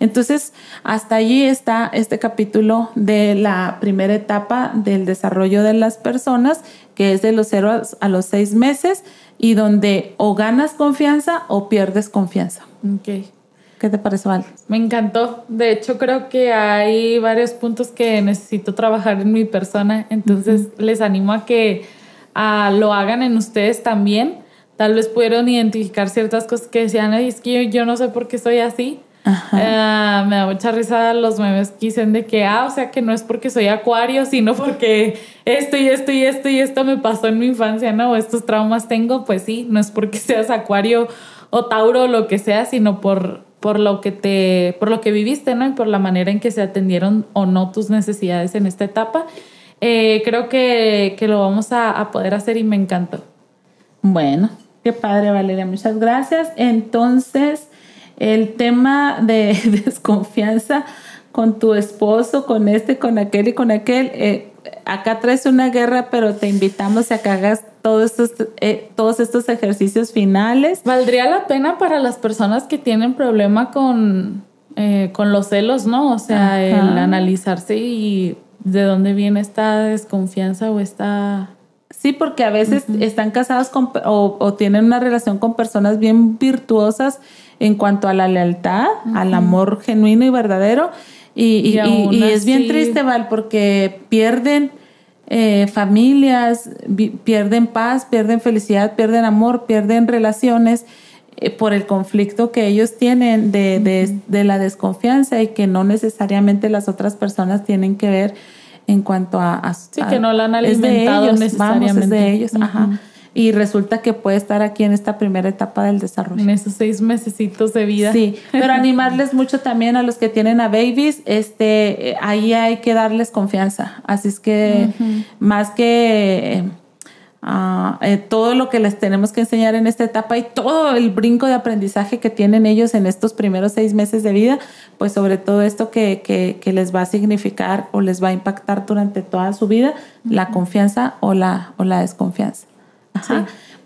Entonces, hasta allí está este capítulo de la primera etapa del desarrollo de las personas, que es de los cero a los seis meses y donde o ganas confianza o pierdes confianza. Okay. ¿Qué te parece, Val? Me encantó. De hecho, creo que hay varios puntos que necesito trabajar en mi persona. Entonces, les animo a que lo hagan en ustedes también. Tal vez pudieron identificar ciertas cosas que decían, es que yo no sé por qué soy así. Eh, me da mucha risa los memes que dicen de que, ah, o sea, que no es porque soy acuario, sino porque esto y esto y esto y esto me pasó en mi infancia, ¿no? Estos traumas tengo, pues sí, no es porque seas acuario o tauro o lo que sea, sino por, por lo que te, por lo que viviste, ¿no? Y por la manera en que se atendieron o no tus necesidades en esta etapa. Eh, creo que, que, lo vamos a, a poder hacer y me encantó. Bueno, qué padre, Valeria, muchas gracias. Entonces, el tema de desconfianza con tu esposo, con este, con aquel y con aquel. Eh, acá traes una guerra, pero te invitamos a que hagas todos estos, eh, todos estos ejercicios finales. Valdría la pena para las personas que tienen problema con, eh, con los celos, ¿no? O sea, el analizarse y de dónde viene esta desconfianza o esta... Sí, porque a veces están casados con, o, o tienen una relación con personas bien virtuosas en cuanto a la lealtad, al amor genuino y verdadero. Y, es bien triste, Val, porque pierden eh, familias, pierden paz, pierden felicidad, pierden amor, pierden relaciones eh, por el conflicto que ellos tienen de, la desconfianza y que no necesariamente las otras personas tienen que ver en cuanto a... sí, que no la han alimentado de ellos, necesariamente. Vamos, de ellos, ajá y resulta que puede estar aquí en esta primera etapa del desarrollo. En esos seis mesecitos de vida. Sí, pero animarles mucho también a los que tienen a babies, este, ahí hay que darles confianza. Así es que más que eh, todo lo que les tenemos que enseñar en esta etapa y todo el brinco de aprendizaje que tienen ellos en estos primeros seis meses de vida, pues sobre todo esto que, que, les va a significar o les va a impactar durante toda su vida, la confianza o la, o la desconfianza.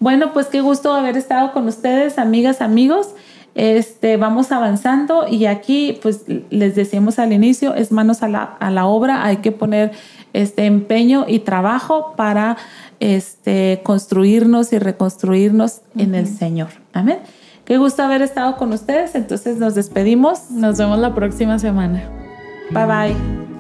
Bueno, pues qué gusto haber estado con ustedes, amigas, amigos. Este, vamos avanzando y aquí, pues les decíamos al inicio, es manos a la, obra, hay que poner este empeño y trabajo para este, construirnos y reconstruirnos en el Señor. Amén. Qué gusto haber estado con ustedes. Entonces nos despedimos. Nos vemos la próxima semana. Bye bye.